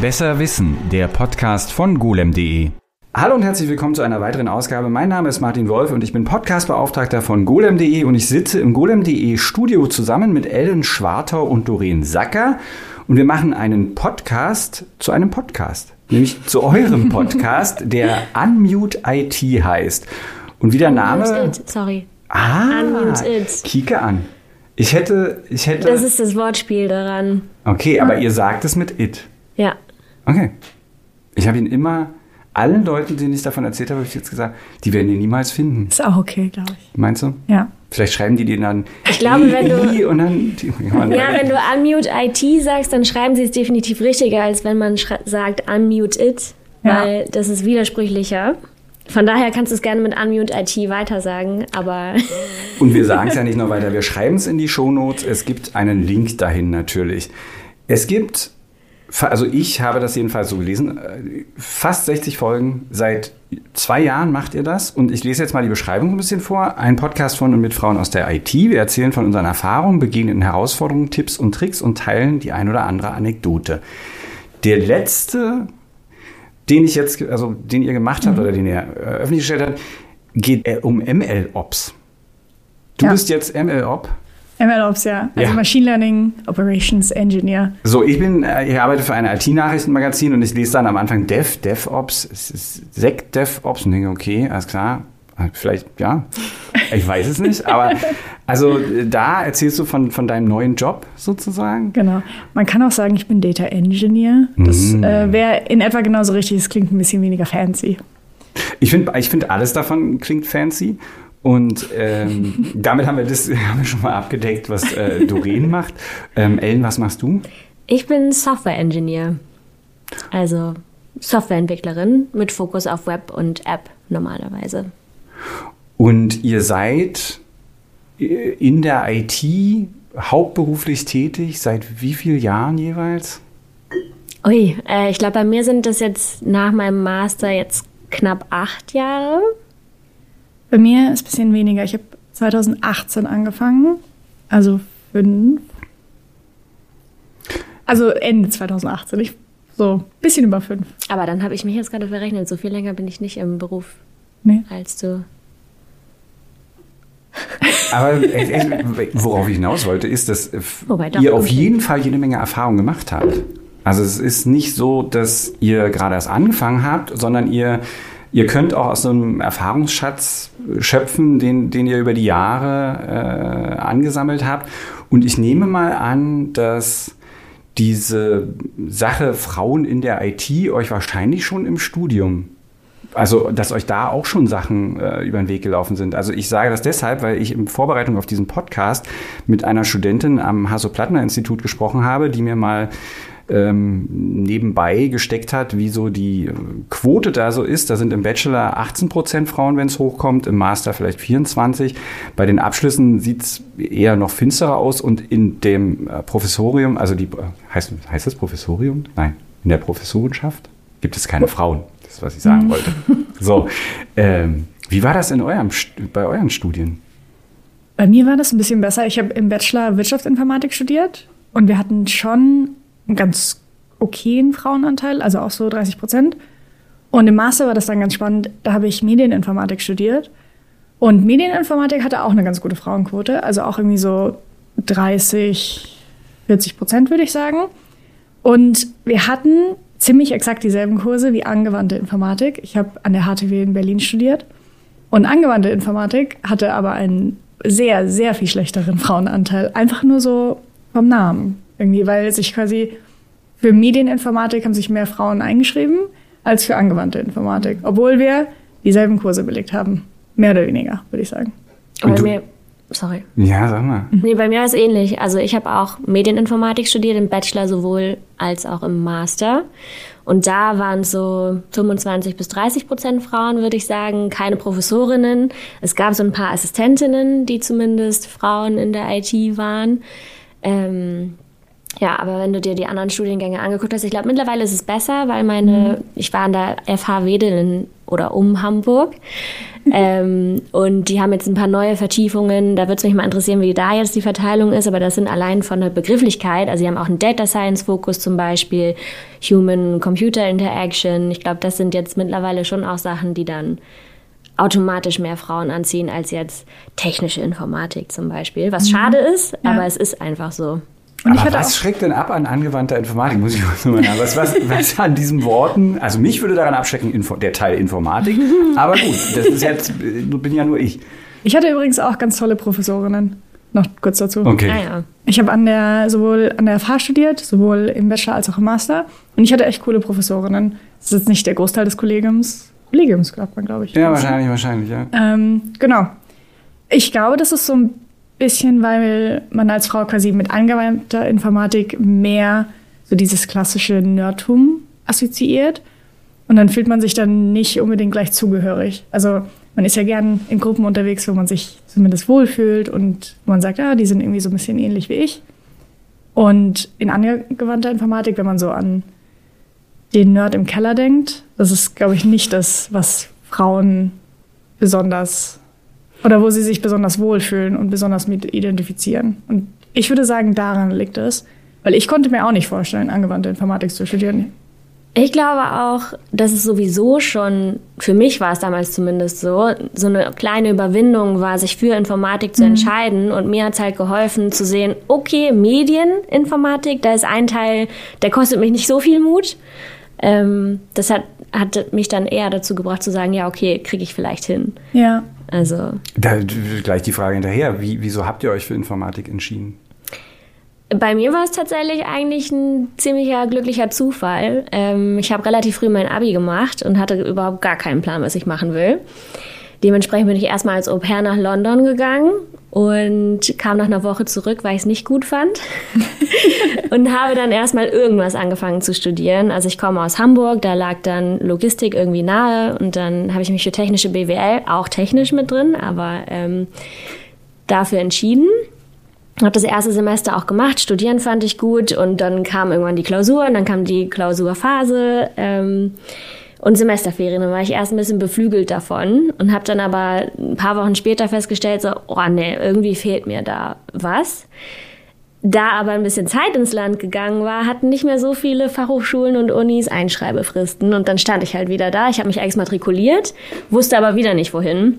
Besser Wissen, der Podcast von golem.de. Hallo und herzlich willkommen zu einer weiteren Ausgabe. Mein Name ist Martin Wolf und ich bin Podcastbeauftragter von golem.de und ich sitze im golem.de Studio zusammen mit Ellen Schwartau und Doreen Sacker und wir machen einen Podcast zu einem Podcast, nämlich zu eurem Podcast, der Unmute IT heißt. Und wie der Name. Unmute it, sorry. Ah, Unmute it. Kike an. Ich hätte, ich hätte. Das ist das Wortspiel daran. okay, aber ihr sagt es mit it. Ja. Okay. Ich habe ihn immer, allen Leuten, denen ich davon erzählt habe, habe ich jetzt gesagt, die werden ihn niemals finden. Ist auch okay, glaube ich. Meinst du? Ja. Vielleicht schreiben die den dann. Ich glaube, wenn du- Und dann. Ja, wenn du Unmute IT sagst, dann schreiben sie es definitiv richtiger, als wenn man sagt Unmute it, Ja. weil das ist widersprüchlicher. Von daher kannst du es gerne mit Unmute IT weitersagen, aber Und wir sagen es ja nicht nur weiter, wir schreiben es in die Shownotes. Es gibt einen Link dahin natürlich. Es gibt, also ich habe das jedenfalls so gelesen, äh, fast 60 Folgen. Seit zwei Jahren macht ihr das. Und ich lese jetzt mal die Beschreibung ein bisschen vor. Ein Podcast von und mit Frauen aus der IT. Wir erzählen von unseren Erfahrungen, begegnen Herausforderungen, Tipps und Tricks und teilen die ein oder andere Anekdote. Der letzte, den ich jetzt, also den ihr gemacht habt oder den ihr äh, öffentlich gestellt habt, geht äh, um ML-Ops. Du Ja. bist jetzt ML-Op. MLOps, ja. Also Ja. Machine Learning Operations Engineer. So, ich bin, äh, ich arbeite für ein IT-Nachrichtenmagazin und ich lese dann am Anfang Dev, DevOps, es ist Sec DevOps und denke, okay, alles klar, äh, vielleicht, ja, ich weiß es nicht, aber also äh, da erzählst du von, von deinem neuen Job sozusagen. Genau. Man kann auch sagen, ich bin Data Engineer. Das Mhm. äh, wäre in etwa genauso richtig. Es klingt ein bisschen weniger fancy. Ich finde, ich find, alles davon klingt fancy. Und ähm, damit haben wir das haben wir schon mal abgedeckt, was äh, Doreen macht. Ähm, Ellen, was machst du? ich bin Software Engineer. Also Softwareentwicklerin mit Fokus auf Web und App normalerweise. Und ihr seid äh, in der IT hauptberuflich tätig, seit wie vielen Jahren jeweils? Ui, äh, ich glaube, bei mir sind das jetzt nach meinem Master jetzt knapp acht Jahre. Bei mir ist ein bisschen weniger. Ich habe 2018 angefangen. Also fünf. Also Ende 2018. Ich, so ein bisschen über fünf. Aber dann habe ich mich jetzt gerade verrechnet. So viel länger bin ich nicht im Beruf Nee. als du. Aber äh, äh, worauf ich hinaus wollte, ist, dass äh, Wobei, doch, ihr auf okay. jeden Fall jede Menge Erfahrung gemacht habt. Also es ist nicht so, dass ihr gerade erst angefangen habt, sondern ihr, ihr könnt auch aus so einem Erfahrungsschatz schöpfen, den, den ihr über die Jahre äh, angesammelt habt. Und ich nehme mal an, dass diese Sache Frauen in der IT euch wahrscheinlich schon im Studium also, dass euch da auch schon Sachen äh, über den Weg gelaufen sind. Also ich sage das deshalb, weil ich in Vorbereitung auf diesen Podcast mit einer Studentin am Hasso-Plattner-Institut gesprochen habe, die mir mal ähm, nebenbei gesteckt hat, wie so die äh, Quote da so ist. Da sind im Bachelor 18 Prozent Frauen, wenn es hochkommt, im Master vielleicht 24. Bei den Abschlüssen sieht es eher noch finsterer aus und in dem äh, Professorium, also die, äh, heißt, heißt das Professorium? Nein, in der Professorenschaft gibt es keine Frauen. Das ist, was ich sagen wollte. So, ähm, wie war das in eurem, bei euren Studien? Bei mir war das ein bisschen besser. Ich habe im Bachelor Wirtschaftsinformatik studiert und wir hatten schon einen ganz okayen Frauenanteil, also auch so 30 Prozent. Und im Master war das dann ganz spannend. Da habe ich Medieninformatik studiert. Und Medieninformatik hatte auch eine ganz gute Frauenquote, also auch irgendwie so 30, 40 Prozent, würde ich sagen. Und wir hatten ziemlich exakt dieselben Kurse wie angewandte Informatik. Ich habe an der HTW in Berlin studiert. Und angewandte Informatik hatte aber einen sehr, sehr viel schlechteren Frauenanteil. Einfach nur so vom Namen. Irgendwie, weil sich quasi für Medieninformatik haben sich mehr Frauen eingeschrieben als für angewandte Informatik. Obwohl wir dieselben Kurse belegt haben. Mehr oder weniger, würde ich sagen. Und Bei du- mir, sorry. Ja, sag mal. Nee, bei mir war es ähnlich. Also ich habe auch Medieninformatik studiert, im Bachelor sowohl als auch im Master. Und da waren es so 25 bis 30 Prozent Frauen, würde ich sagen, keine Professorinnen. Es gab so ein paar Assistentinnen, die zumindest Frauen in der IT waren. Ähm, ja, aber wenn du dir die anderen Studiengänge angeguckt hast, ich glaube, mittlerweile ist es besser, weil meine, ich war an der FH Wedel in oder um Hamburg. ähm, und die haben jetzt ein paar neue Vertiefungen. Da würde es mich mal interessieren, wie da jetzt die Verteilung ist. Aber das sind allein von der Begrifflichkeit. Also sie haben auch einen Data Science Fokus zum Beispiel, Human-Computer Interaction. Ich glaube, das sind jetzt mittlerweile schon auch Sachen, die dann automatisch mehr Frauen anziehen als jetzt technische Informatik zum Beispiel. Was mhm. schade ist, ja. aber es ist einfach so. Und Aber was schreckt denn ab an angewandter Informatik? Muss ich mal sagen. Was, was, was an diesen Worten? Also mich würde daran abschrecken, Info, der Teil Informatik. Aber gut, das ist jetzt, bin ja nur ich. Ich hatte übrigens auch ganz tolle Professorinnen. Noch kurz dazu. Okay. Ah, ja. Ich habe an der, sowohl an der FH studiert, sowohl im Bachelor als auch im Master. Und ich hatte echt coole Professorinnen. Das ist jetzt nicht der Großteil des Kollegiums. Kollegiums, glaubt man, glaube ich. Ja, wahrscheinlich, wahrscheinlich, ja. Ähm, genau. Ich glaube, das ist so ein bisschen, weil man als Frau quasi mit angewandter Informatik mehr so dieses klassische Nerdtum assoziiert. Und dann fühlt man sich dann nicht unbedingt gleich zugehörig. Also man ist ja gern in Gruppen unterwegs, wo man sich zumindest wohlfühlt und man sagt, ja, die sind irgendwie so ein bisschen ähnlich wie ich. Und in angewandter Informatik, wenn man so an den Nerd im Keller denkt, das ist, glaube ich, nicht das, was Frauen besonders oder wo sie sich besonders wohlfühlen und besonders mit identifizieren. Und ich würde sagen, daran liegt es, weil ich konnte mir auch nicht vorstellen, angewandte Informatik zu studieren. Ich glaube auch, dass es sowieso schon, für mich war es damals zumindest so, so eine kleine Überwindung war, sich für Informatik zu mhm. entscheiden. Und mir hat es halt geholfen zu sehen, okay, Medieninformatik, da ist ein Teil, der kostet mich nicht so viel Mut. Ähm, das hat, hat mich dann eher dazu gebracht zu sagen, ja, okay, kriege ich vielleicht hin. Ja. Also. Da gleich die Frage hinterher. Wie, wieso habt ihr euch für Informatik entschieden? Bei mir war es tatsächlich eigentlich ein ziemlicher glücklicher Zufall. Ähm, ich habe relativ früh mein Abi gemacht und hatte überhaupt gar keinen Plan, was ich machen will. Dementsprechend bin ich erstmal als Au pair nach London gegangen und kam nach einer Woche zurück, weil ich es nicht gut fand. und habe dann erstmal irgendwas angefangen zu studieren. Also ich komme aus Hamburg, da lag dann Logistik irgendwie nahe und dann habe ich mich für technische BWL, auch technisch mit drin, aber ähm, dafür entschieden. Habe das erste Semester auch gemacht, studieren fand ich gut und dann kam irgendwann die Klausur und dann kam die Klausurphase. Ähm, und Semesterferien. Dann war ich erst ein bisschen beflügelt davon und habe dann aber ein paar Wochen später festgestellt, so, oh nee, irgendwie fehlt mir da was. Da aber ein bisschen Zeit ins Land gegangen war, hatten nicht mehr so viele Fachhochschulen und Unis Einschreibefristen. Und dann stand ich halt wieder da. Ich habe mich exmatrikuliert, wusste aber wieder nicht wohin.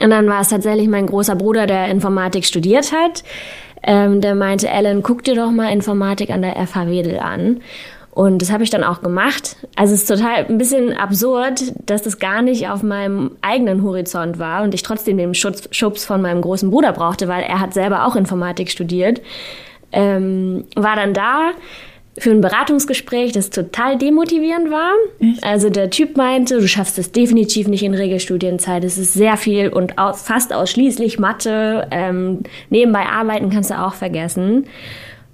Und dann war es tatsächlich mein großer Bruder, der Informatik studiert hat. Ähm, der meinte, Ellen, guck dir doch mal Informatik an der FH Wedel an. Und das habe ich dann auch gemacht. Also es ist total ein bisschen absurd, dass das gar nicht auf meinem eigenen Horizont war und ich trotzdem den Schutz, Schubs von meinem großen Bruder brauchte, weil er hat selber auch Informatik studiert. Ähm, war dann da für ein Beratungsgespräch, das total demotivierend war. Echt? Also der Typ meinte, du schaffst es definitiv nicht in Regelstudienzeit. Es ist sehr viel und fast ausschließlich Mathe. Ähm, nebenbei arbeiten kannst du auch vergessen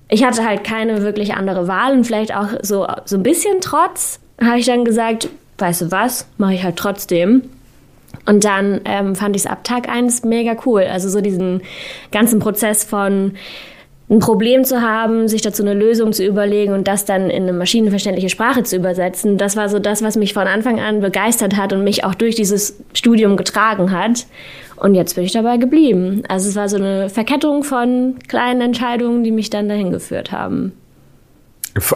ich hatte halt keine wirklich andere Wahl und vielleicht auch so, so ein bisschen Trotz, habe ich dann gesagt, weißt du was, mache ich halt trotzdem. Und dann ähm, fand ich es ab Tag 1 mega cool. Also so diesen ganzen Prozess von ein Problem zu haben, sich dazu eine Lösung zu überlegen und das dann in eine maschinenverständliche Sprache zu übersetzen, das war so das, was mich von Anfang an begeistert hat und mich auch durch dieses Studium getragen hat. Und jetzt bin ich dabei geblieben. Also es war so eine Verkettung von kleinen Entscheidungen, die mich dann dahin geführt haben.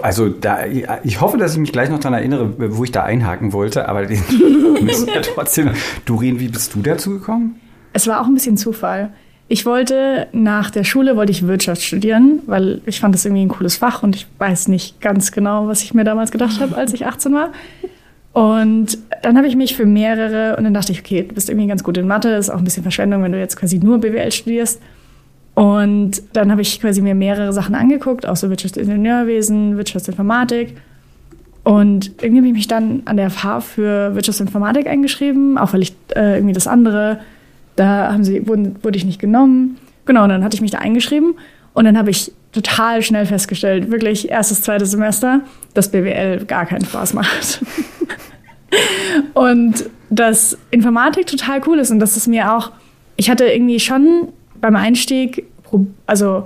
Also da, ich hoffe, dass ich mich gleich noch daran erinnere, wo ich da einhaken wollte, aber den müssen wir trotzdem. Doreen, wie bist du dazu gekommen? Es war auch ein bisschen Zufall. Ich wollte nach der Schule wollte ich Wirtschaft studieren, weil ich fand das irgendwie ein cooles Fach und ich weiß nicht ganz genau, was ich mir damals gedacht habe, als ich 18 war. Und dann habe ich mich für mehrere und dann dachte ich, okay, du bist irgendwie ganz gut in Mathe, ist auch ein bisschen Verschwendung, wenn du jetzt quasi nur BWL studierst. Und dann habe ich quasi mir mehrere Sachen angeguckt, auch so Wirtschaftsingenieurwesen, Wirtschaftsinformatik. Und irgendwie habe ich mich dann an der FH für Wirtschaftsinformatik eingeschrieben, auch weil ich äh, irgendwie das andere, da haben sie, wurde, wurde ich nicht genommen. Genau, und dann hatte ich mich da eingeschrieben und dann habe ich total schnell festgestellt, wirklich erstes, zweites Semester, dass BWL gar keinen Spaß macht. und dass Informatik total cool ist und dass es mir auch, ich hatte irgendwie schon beim Einstieg, also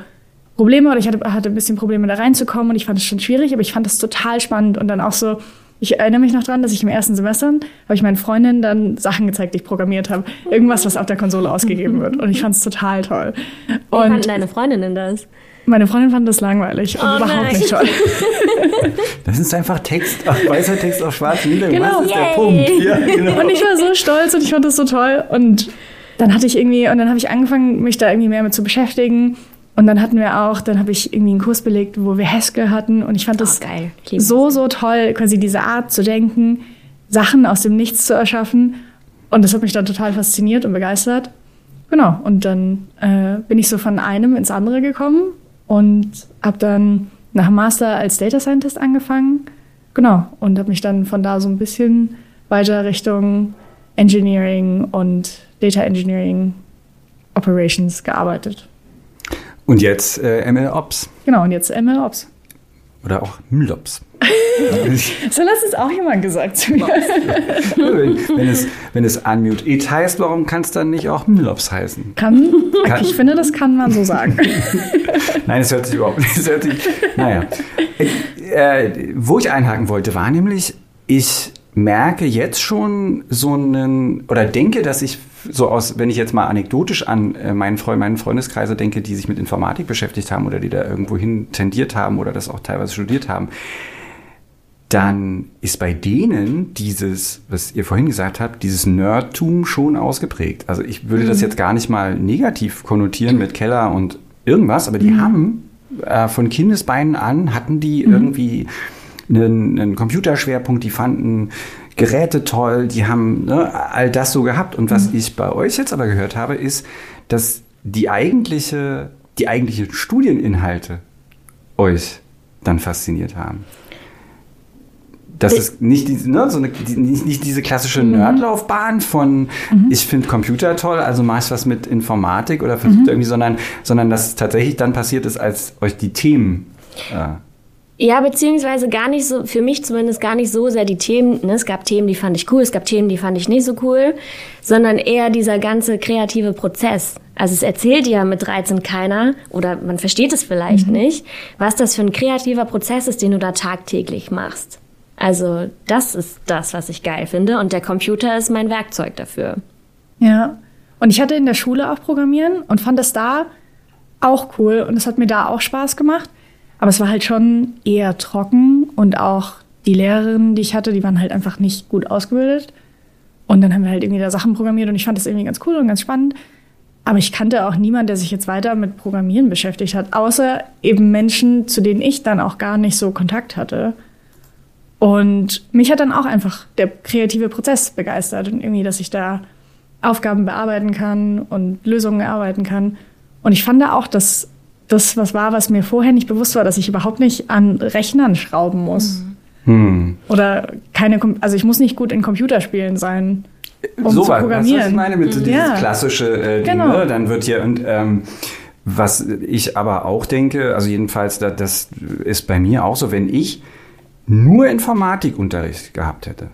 Probleme oder ich hatte, hatte ein bisschen Probleme da reinzukommen und ich fand es schon schwierig, aber ich fand es total spannend und dann auch so, Ich erinnere mich noch dran, dass ich im ersten Semester habe ich meinen Freundinnen dann Sachen gezeigt, die ich programmiert habe. Irgendwas, was auf der Konsole ausgegeben wird. Und ich fand es total toll. Wie fanden deine Freundinnen das? Meine Freundin fand das langweilig und Oh überhaupt nein. nicht toll. Das ist einfach Text, auf weißer Text auf schwarzem Hintergrund. Genau. Das ist der. Punkt. Ja, genau. Und ich war so stolz und ich fand das so toll. Und dann hatte ich irgendwie, und dann habe ich angefangen, mich da irgendwie mehr mit zu beschäftigen. Und dann hatten wir auch, dann habe ich irgendwie einen Kurs belegt, wo wir Haskell hatten. Und ich fand das Oh, geil. Ich liebe so, so toll, quasi diese Art zu denken, Sachen aus dem Nichts zu erschaffen. Und das hat mich dann total fasziniert und begeistert. Genau. Und dann äh, bin ich so von einem ins andere gekommen und habe dann nach Master als Data Scientist angefangen. Genau. Und habe mich dann von da so ein bisschen weiter Richtung Engineering und Data Engineering Operations gearbeitet. Und jetzt äh, ML Ops Genau. Und jetzt ML Ops. oder auch MLOps. So hat es auch jemand gesagt zu mir. wenn, es, wenn es Unmute It heißt, warum kann es dann nicht auch MLOps heißen? Kann, Kann- ich finde, das kann man so sagen. Nein, es hört sich überhaupt nicht. Es hört sich, naja. Äh, äh, wo ich einhaken wollte, war nämlich, ich merke jetzt schon so einen, oder denke, dass ich so aus, wenn ich jetzt mal anekdotisch an äh, meinen, Freund, meinen Freundeskreise denke, die sich mit Informatik beschäftigt haben oder die da irgendwo hin tendiert haben oder das auch teilweise studiert haben, dann ist bei denen dieses, was ihr vorhin gesagt habt, dieses Nerdtum schon ausgeprägt. Also ich würde das jetzt gar nicht mal negativ konnotieren mit Keller und irgendwas, aber die haben äh, von Kindesbeinen an hatten die irgendwie einen, einen Computerschwerpunkt, die fanden Geräte toll, die haben ne, all das so gehabt. Und was ich bei euch jetzt aber gehört habe, ist, dass die eigentliche, die eigentlichen Studieninhalte euch dann fasziniert haben. Das ist nicht, diese, ne, so eine, die, nicht, nicht diese klassische Nerdlaufbahn von ich finde Computer toll, also mach ich was mit Informatik oder versucht irgendwie, sondern, sondern dass tatsächlich dann passiert ist, als euch die Themen äh, Ja, beziehungsweise gar nicht so, für mich zumindest gar nicht so sehr die Themen. Ne? Es gab Themen, die fand ich cool, es gab Themen, die fand ich nicht so cool, sondern eher dieser ganze kreative Prozess. Also es erzählt ja mit 13 keiner oder man versteht es vielleicht nicht, was das für ein kreativer Prozess ist, den du da tagtäglich machst. Also das ist das, was ich geil finde und der Computer ist mein Werkzeug dafür. Ja. Und ich hatte in der Schule auch Programmieren und fand das da auch cool und es hat mir da auch Spaß gemacht. Aber es war halt schon eher trocken und auch die Lehrerinnen, die ich hatte, die waren halt einfach nicht gut ausgebildet. Und dann haben wir halt irgendwie da Sachen programmiert und ich fand das irgendwie ganz cool und ganz spannend. Aber ich kannte auch niemanden, der sich jetzt weiter mit Programmieren beschäftigt hat, außer eben Menschen, zu denen ich dann auch gar nicht so Kontakt hatte. Und mich hat dann auch einfach der kreative Prozess begeistert und irgendwie, dass ich da Aufgaben bearbeiten kann und Lösungen erarbeiten kann. Und ich fand da auch, dass das was war, was mir vorher nicht bewusst war, dass ich überhaupt nicht an Rechnern schrauben muss. hm. Oder keine, also ich muss nicht gut in Computerspielen sein, um so zu was, programmieren. was ich meine mit so dieses Ja. klassische äh, Ding, Genau. ne? dann wird hier und ähm, was ich aber auch denke, also jedenfalls da, das ist bei mir auch so, wenn ich nur Informatikunterricht gehabt hätte,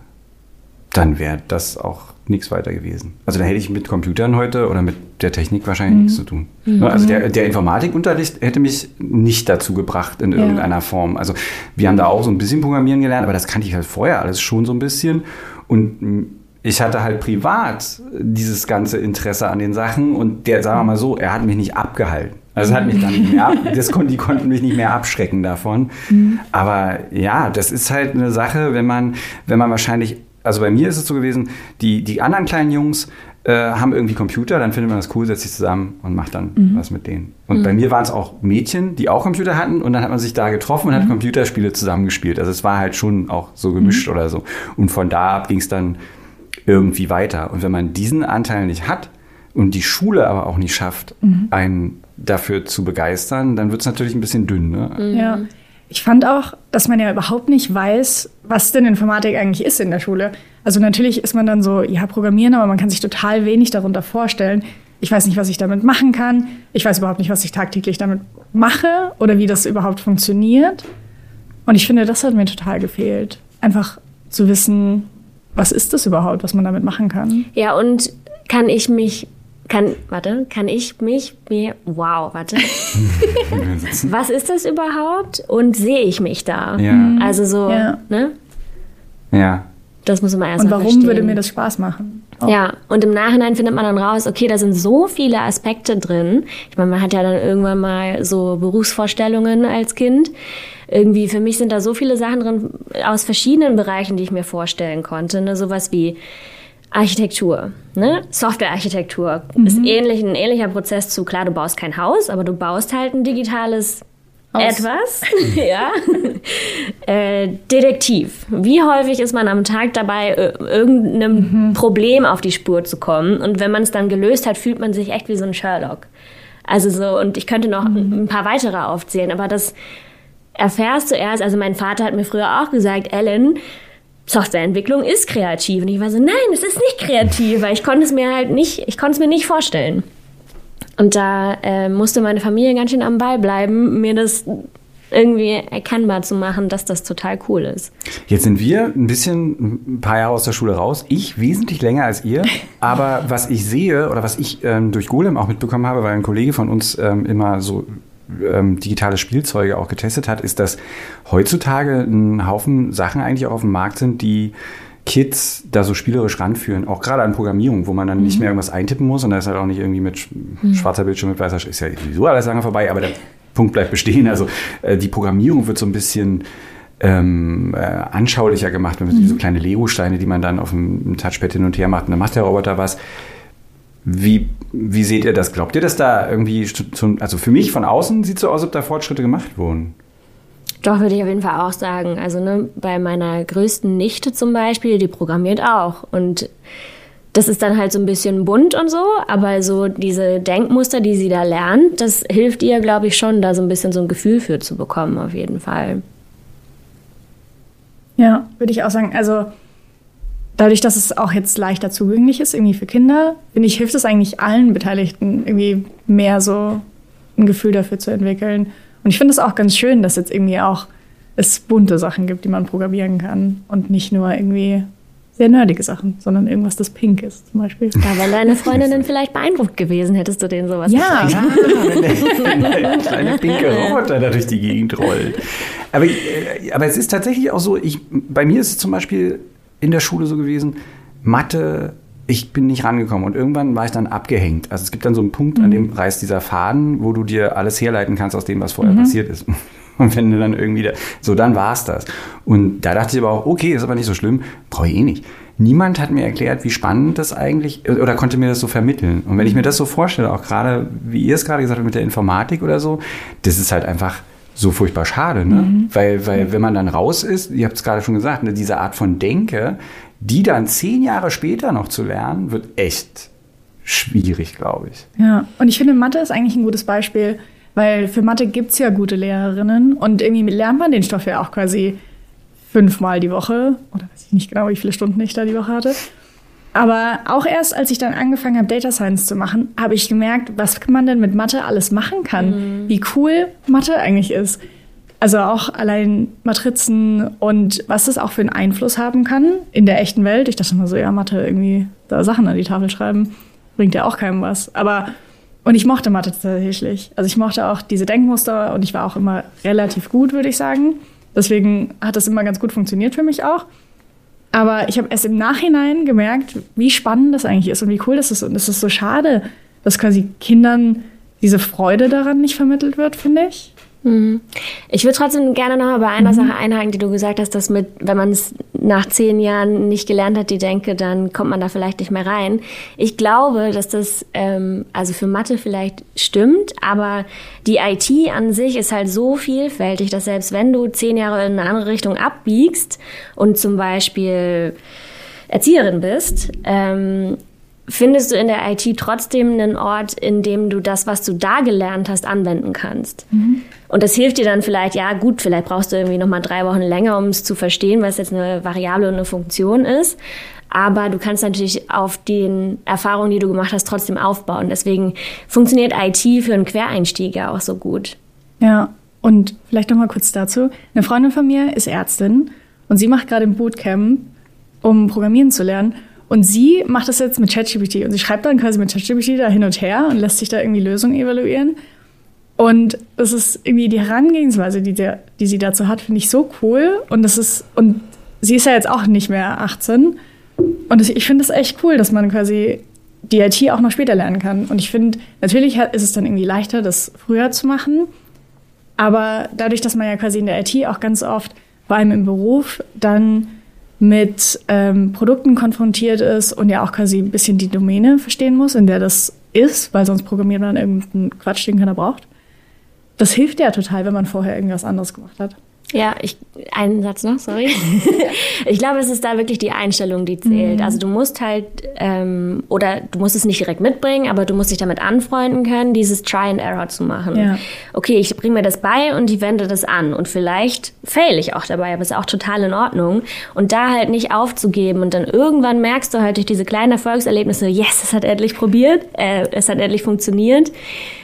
dann wäre das auch nichts weiter gewesen. Also da hätte ich mit Computern heute oder mit der Technik wahrscheinlich Mhm. nichts zu tun. Ne? Also der, der Informatikunterricht hätte mich nicht dazu gebracht in Ja. irgendeiner Form. Also wir haben da auch so ein bisschen Programmieren gelernt, aber das kannte ich halt vorher alles schon so ein bisschen. Und ich hatte halt privat dieses ganze Interesse an den Sachen und der, sagen wir mal so, er hat mich nicht abgehalten. Also hat mich dann nicht mehr das kon, die konnten mich nicht mehr abschrecken davon. Aber ja, das ist halt eine Sache, wenn man, wenn man wahrscheinlich, also bei mir ist es so gewesen, die, die anderen kleinen Jungs äh, haben irgendwie Computer, dann findet man das cool, setzt sich zusammen und macht dann was mit denen. Und bei mir waren es auch Mädchen, die auch Computer hatten und dann hat man sich da getroffen und hat Computerspiele zusammengespielt. Also es war halt schon auch so gemischt oder so. Und von da ab ging es dann irgendwie weiter. Und wenn man diesen Anteil nicht hat und die Schule aber auch nicht schafft, einen dafür zu begeistern, dann wird es natürlich ein bisschen dünn. Ne? Ja. Ich fand auch, dass man ja überhaupt nicht weiß, was denn Informatik eigentlich ist in der Schule. Also natürlich ist man dann so, ja, programmieren, aber man kann sich total wenig darunter vorstellen. Ich weiß nicht, was ich damit machen kann. Ich weiß überhaupt nicht, was ich tagtäglich damit mache oder wie das überhaupt funktioniert. Und ich finde, das hat mir total gefehlt. Einfach zu wissen, was ist das überhaupt, was man damit machen kann. Ja, und kann ich mich, kann, warte, kann ich mich, mir, wow, warte. Was ist das überhaupt? Und sehe ich mich da? Ja. Also so, Ja. ne? Ja. Das muss man erst Und warum verstehen. würde mir das Spaß machen? Auch. Ja, und im Nachhinein findet man dann raus, okay, da sind so viele Aspekte drin. Ich meine, man hat ja dann irgendwann mal so Berufsvorstellungen als Kind. Irgendwie für mich sind da so viele Sachen drin aus verschiedenen Bereichen, die ich mir vorstellen konnte. Ne? Sowas wie Architektur, ne? Softwarearchitektur ist ähnlich, ein ähnlicher Prozess zu, klar, du baust kein Haus, aber du baust halt ein digitales Haus. etwas. ja. äh, Detektiv. Wie häufig ist man am Tag dabei, ir- irgendeinem Problem auf die Spur zu kommen? Und wenn man es dann gelöst hat, fühlt man sich echt wie so ein Sherlock. Also so, und ich könnte noch ein paar weitere aufzählen, aber das erfährst du erst, also mein Vater hat mir früher auch gesagt, Ellen, Softwareentwicklung ist kreativ. Und ich war so, nein, es ist nicht kreativ, weil ich konnte es mir halt nicht, ich konnte es mir nicht vorstellen. Und da äh, musste meine Familie ganz schön am Ball bleiben, mir das irgendwie erkennbar zu machen, dass das total cool ist. Jetzt sind wir ein bisschen ein paar Jahre aus der Schule raus. Ich wesentlich länger als ihr. Aber was ich sehe oder was ich ähm, durch Golem auch mitbekommen habe, weil ein Kollege von uns ähm, immer so ähm, digitale Spielzeuge auch getestet hat, ist, dass heutzutage ein Haufen Sachen eigentlich auch auf dem Markt sind, die Kids da so spielerisch ranführen, auch gerade an Programmierung, wo man dann nicht mehr irgendwas eintippen muss und da ist halt auch nicht irgendwie mit sch- schwarzer Bildschirm, mit weißer, ist ja sowieso alles lange vorbei, aber der Punkt bleibt bestehen. Also äh, die Programmierung wird so ein bisschen ähm, äh, anschaulicher gemacht, wenn man so kleine Lego-Steine, die man dann auf dem Touchpad hin und her macht und dann macht der Roboter was. Wie, wie seht ihr das? Glaubt ihr, dass da irgendwie, zum, also für mich von außen sieht so aus, als ob da Fortschritte gemacht wurden? Doch, würde ich auf jeden Fall auch sagen. Also ne, bei meiner größten Nichte zum Beispiel, die programmiert auch. Und das ist dann halt so ein bisschen bunt und so, aber so diese Denkmuster, die sie da lernt, das hilft ihr, glaube ich, schon, da so ein bisschen so ein Gefühl für zu bekommen, auf jeden Fall. Ja, würde ich auch sagen. Also dadurch, dass es auch jetzt leichter zugänglich ist, irgendwie für Kinder, finde ich, hilft es eigentlich allen Beteiligten, irgendwie mehr so ein Gefühl dafür zu entwickeln. Und ich finde es auch ganz schön, dass jetzt irgendwie auch es bunte Sachen gibt, die man programmieren kann und nicht nur irgendwie sehr nerdige Sachen, sondern irgendwas, das pink ist zum Beispiel. Da wären deine Freundinnen vielleicht beeindruckt gewesen, hättest du denen sowas Ja, Ja, wenn der, wenn der kleine pinke Roboter da durch die Gegend rollt. Aber, äh, aber es ist tatsächlich auch so, ich, bei mir ist es zum Beispiel in der Schule so gewesen, Mathe, ich bin nicht rangekommen und irgendwann war ich dann abgehängt. Also es gibt dann so einen Punkt, an dem reißt dieser Faden, wo du dir alles herleiten kannst aus dem, was vorher passiert ist. Und wenn du dann irgendwie, da, so dann war's das. Und da dachte ich aber auch, okay, ist aber nicht so schlimm, brauche ich eh nicht. Niemand hat mir erklärt, wie spannend das eigentlich, oder konnte mir das so vermitteln. Und wenn ich mir das so vorstelle, auch gerade, wie ihr es gerade gesagt habt, mit der Informatik oder so, das ist halt einfach so furchtbar schade, ne? Weil, weil wenn man dann raus ist, ihr habt es gerade schon gesagt, ne, diese Art von Denke, die dann zehn Jahre später noch zu lernen, wird echt schwierig, glaube ich. Ja, und ich finde, Mathe ist eigentlich ein gutes Beispiel, weil für Mathe gibt es ja gute Lehrerinnen und irgendwie lernt man den Stoff ja auch quasi fünfmal die Woche oder weiß ich nicht genau, wie viele Stunden ich da die Woche hatte. Aber auch erst, als ich dann angefangen habe, Data Science zu machen, habe ich gemerkt, was man denn mit Mathe alles machen kann. Wie cool Mathe eigentlich ist. Also auch allein Matrizen und was das auch für einen Einfluss haben kann in der echten Welt. Ich dachte immer so, ja, Mathe irgendwie da Sachen an die Tafel schreiben, bringt ja auch keinem was. Aber und ich mochte Mathe tatsächlich. Also ich mochte auch diese Denkmuster und ich war auch immer relativ gut, würde ich sagen. Deswegen hat das immer ganz gut funktioniert für mich auch. Aber ich habe erst im Nachhinein gemerkt, wie spannend das eigentlich ist und wie cool das ist. Und es ist so schade, dass quasi Kindern diese Freude daran nicht vermittelt wird, finde ich. Ich würde trotzdem gerne noch mal bei einer Sache einhaken, die du gesagt hast, dass mit, wenn man es nach zehn Jahren nicht gelernt hat, die Denke, dann kommt man da vielleicht nicht mehr rein. Ich glaube, dass das ähm, also für Mathe vielleicht stimmt, aber die IT an sich ist halt so vielfältig, dass selbst wenn du zehn Jahre in eine andere Richtung abbiegst und zum Beispiel Erzieherin bist, ähm, findest du in der IT trotzdem einen Ort, in dem du das, was du da gelernt hast, anwenden kannst. Und das hilft dir dann vielleicht, ja gut, vielleicht brauchst du irgendwie noch mal drei Wochen länger, um es zu verstehen, was jetzt eine Variable und eine Funktion ist. Aber du kannst natürlich auf den Erfahrungen, die du gemacht hast, trotzdem aufbauen. Deswegen funktioniert IT für einen Quereinstieg ja auch so gut. Ja, und vielleicht noch mal kurz dazu. Eine Freundin von mir ist Ärztin und sie macht gerade ein Bootcamp, um Programmieren zu lernen. Und sie macht das jetzt mit ChatGPT und sie schreibt dann quasi mit ChatGPT da hin und her und lässt sich da irgendwie Lösungen evaluieren. Und das ist irgendwie die Herangehensweise, die, der, die sie dazu hat, finde ich so cool. Und das ist, und sie ist ja jetzt auch nicht mehr 18. Und ich finde es echt cool, dass man quasi die IT auch noch später lernen kann. Und ich finde, natürlich ist es dann irgendwie leichter, das früher zu machen. Aber dadurch, dass man ja quasi in der IT auch ganz oft, vor allem im Beruf, dann mit ähm, Produkten konfrontiert ist und ja auch quasi ein bisschen die Domäne verstehen muss, in der das ist, weil sonst programmiert man irgendeinen Quatsch, den keiner braucht. Das hilft ja total, wenn man vorher irgendwas anderes gemacht hat. Ja, ich, einen Satz noch, sorry. ich glaube, es ist da wirklich die Einstellung, die zählt. Mhm. Also du musst halt, ähm, oder du musst es nicht direkt mitbringen, aber du musst dich damit anfreunden können, dieses Try and Error zu machen. Ja. Okay, ich bringe mir das bei und ich wende das an. Und vielleicht fail ich auch dabei, aber ist auch total in Ordnung. Und da halt nicht aufzugeben. Und dann irgendwann merkst du halt durch diese kleinen Erfolgserlebnisse, yes, es hat endlich probiert, äh, es hat endlich funktioniert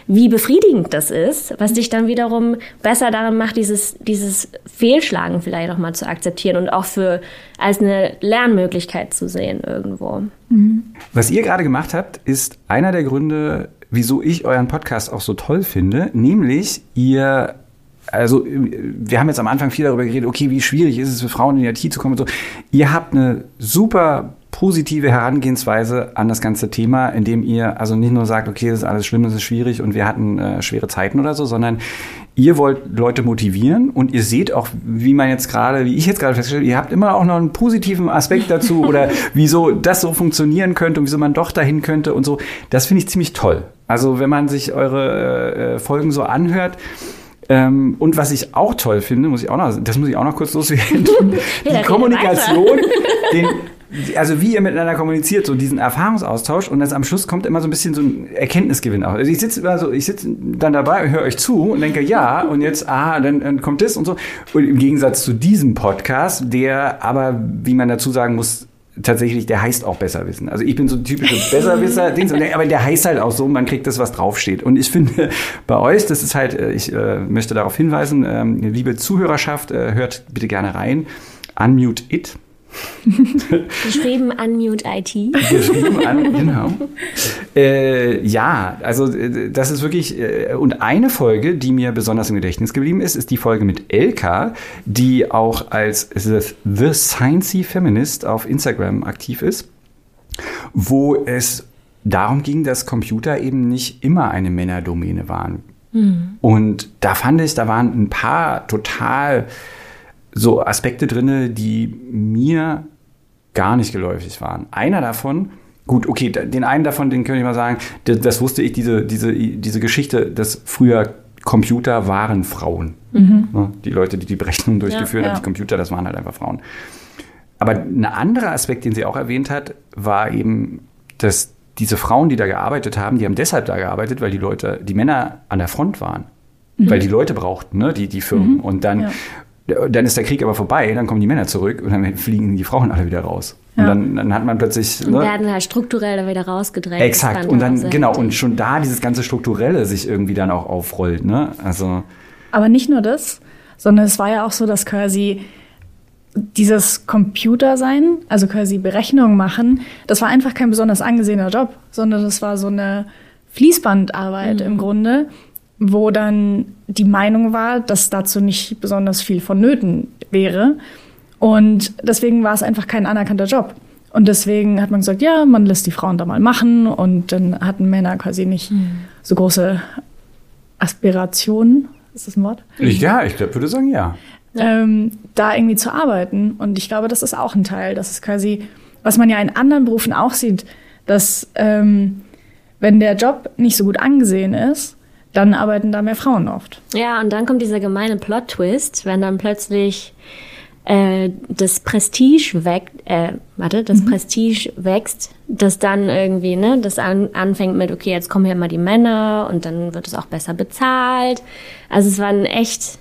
wie befriedigend das ist, was dich dann wiederum besser daran macht, dieses, dieses Fehlschlagen vielleicht auch mal zu akzeptieren und auch für als eine Lernmöglichkeit zu sehen irgendwo. Mhm. Was ihr gerade gemacht habt, ist einer der Gründe, wieso ich euren Podcast auch so toll finde, nämlich ihr also wir haben jetzt am Anfang viel darüber geredet, okay, wie schwierig ist es für Frauen in die IT zu kommen und so. Ihr habt eine super positive Herangehensweise an das ganze Thema, indem ihr also nicht nur sagt, okay, das ist alles schlimm, das ist schwierig und wir hatten äh, schwere Zeiten oder so, sondern ihr wollt Leute motivieren und ihr seht auch, wie man jetzt gerade, wie ich jetzt gerade feststelle, ihr habt immer auch noch einen positiven Aspekt dazu oder wieso das so funktionieren könnte und wieso man doch dahin könnte und so. Das finde ich ziemlich toll. Also wenn man sich eure äh, äh Folgen so anhört, ähm, und was ich auch toll finde, muss ich auch noch, das muss ich auch noch kurz loswerden, die Kommunikation, den, also wie ihr miteinander kommuniziert, so diesen Erfahrungsaustausch und das am Schluss kommt immer so ein bisschen so ein Erkenntnisgewinn auch. Also ich sitze immer so, ich sitze dann dabei, höre euch zu und denke, ja, und jetzt, ah, dann, dann kommt das und so. Und im Gegensatz zu diesem Podcast, der aber, wie man dazu sagen muss, tatsächlich, der heißt auch Besserwissen. Also ich bin so ein typischer Besserwisser, Dings, aber der heißt halt auch so, man kriegt das, was draufsteht. Und ich finde, bei euch, das ist halt, äh, ich äh, möchte darauf hinweisen, ähm, liebe Zuhörerschaft, äh, hört bitte gerne rein. Unmute It Geschrieben Unmute IT. Geschrieben an, genau. Äh, ja, also äh, das ist wirklich, äh, und eine Folge, die mir besonders im Gedächtnis geblieben ist, ist die Folge mit Elka, die auch als The, The Sciencey Feminist auf Instagram aktiv ist, wo es darum ging, dass Computer eben nicht immer eine Männerdomäne waren. Mhm. Und da fand ich, da waren ein paar total so Aspekte drin, die mir gar nicht geläufig waren. Einer davon, gut, okay, den einen davon, den könnte ich mal sagen, das, das wusste ich, diese, diese, diese Geschichte, dass früher Computer waren Frauen. Mhm. Die Leute, die die Berechnung durchgeführt ja, haben, ja. die Computer, das waren halt einfach Frauen. Aber ein anderer Aspekt, den sie auch erwähnt hat, war eben, dass diese Frauen, die da gearbeitet haben, die haben deshalb da gearbeitet, weil die Leute, die Männer an der Front waren. Mhm. Weil die Leute brauchten, ne, die, die Firmen. Mhm. Und dann ja dann ist der Krieg aber vorbei, dann kommen die Männer zurück und dann fliegen die Frauen alle wieder raus. Ja. Und dann, dann, hat man plötzlich. Und ne, werden halt strukturell da wieder rausgedrängt. Exakt. Und dann, genau, und schon da dieses ganze Strukturelle sich irgendwie dann auch aufrollt, ne? Also. Aber nicht nur das, sondern es war ja auch so, dass quasi dieses Computer sein, also quasi Berechnungen machen, das war einfach kein besonders angesehener Job, sondern das war so eine Fließbandarbeit mhm. im Grunde, wo dann die Meinung war, dass dazu nicht besonders viel vonnöten wäre. Und deswegen war es einfach kein anerkannter Job. Und deswegen hat man gesagt, ja, man lässt die Frauen da mal machen. Und dann hatten Männer quasi nicht mhm. so große Aspirationen. Ist das ein Wort? Ja, ich glaub, würde sagen, ja. Ähm, da irgendwie zu arbeiten. Und ich glaube, das ist auch ein Teil. Das ist quasi, was man ja in anderen Berufen auch sieht, dass ähm, wenn der Job nicht so gut angesehen ist, dann arbeiten da mehr Frauen oft. Ja, und dann kommt dieser gemeine Plot-Twist, wenn dann plötzlich äh, das Prestige wächst, äh, warte, das mhm. Prestige wächst, dass dann irgendwie, ne, das an, anfängt mit, okay, jetzt kommen hier mal die Männer und dann wird es auch besser bezahlt. Also es war ein echt,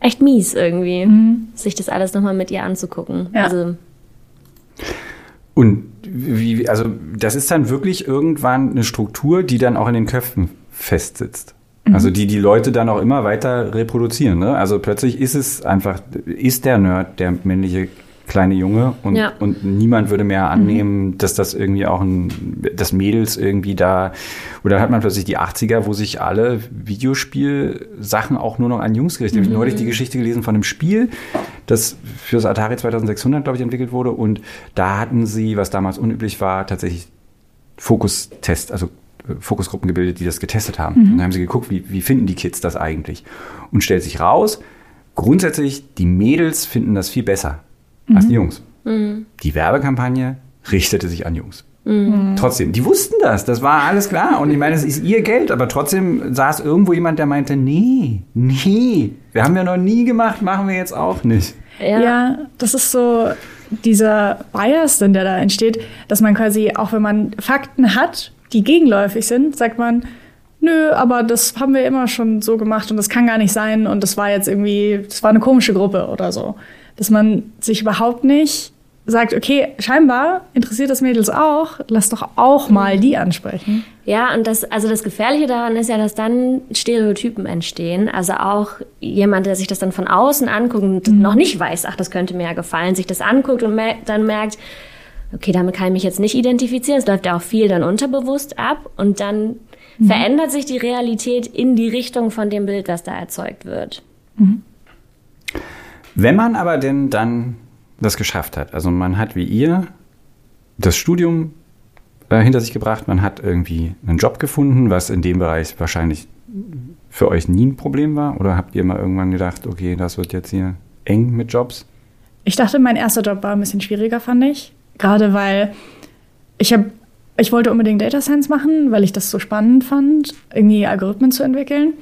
echt mies irgendwie, mhm. sich das alles nochmal mit ihr anzugucken. Ja. Also und wie, also das ist dann wirklich irgendwann eine Struktur, die dann auch in den Köpfen festsitzt. Also die die Leute dann auch immer weiter reproduzieren. Ne? Also plötzlich ist es einfach, ist der Nerd der männliche kleine Junge und, Ja. und niemand würde mehr annehmen, dass das irgendwie auch ein, dass Mädels irgendwie da, oder dann hat man plötzlich die 80er, wo sich alle Videospielsachen auch nur noch an Jungs gerichtet. Ich habe neulich die Geschichte gelesen von einem Spiel, das für das Atari 2600, glaube ich, entwickelt wurde und da hatten sie, was damals unüblich war, tatsächlich Fokustest, also Fokusgruppen gebildet, die das getestet haben. Und dann haben sie geguckt, wie, wie finden die Kids das eigentlich? Und stellt sich raus, grundsätzlich, die Mädels finden das viel besser als die Jungs. Die Werbekampagne richtete sich an Jungs. Trotzdem, die wussten das, das war alles klar. Und ich meine, es ist ihr Geld, aber trotzdem saß irgendwo jemand, der meinte, nee, nee, wir haben ja noch nie gemacht, machen wir jetzt auch nicht. Ja. das ist so dieser Bias, denn der da entsteht, dass man quasi, auch wenn man Fakten hat, die gegenläufig sind, sagt man, nö, aber das haben wir immer schon so gemacht und das kann gar nicht sein und das war jetzt irgendwie, das war eine komische Gruppe oder so. Dass man sich überhaupt nicht sagt, okay, scheinbar interessiert das Mädels auch, lass doch auch mal die ansprechen. Ja, und das, also das Gefährliche daran ist ja, dass dann Stereotypen entstehen. Also auch jemand, der sich das dann von außen anguckt und noch nicht weiß, ach, das könnte mir ja gefallen, sich das anguckt und mer dann merkt, okay, damit kann ich mich jetzt nicht identifizieren. Es läuft ja auch viel dann unterbewusst ab und dann verändert sich die Realität in die Richtung von dem Bild, das da erzeugt wird. Wenn man aber denn dann das geschafft hat, also man hat wie ihr das Studium äh, hinter sich gebracht, man hat irgendwie einen Job gefunden, was in dem Bereich wahrscheinlich für euch nie ein Problem war? Oder habt ihr mal irgendwann gedacht, okay, das wird jetzt hier eng mit Jobs? Ich dachte, mein erster Job war ein bisschen schwieriger, fand ich. Gerade weil ich habe, ich wollte unbedingt Data Science machen, weil ich das so spannend fand, irgendwie Algorithmen zu entwickeln.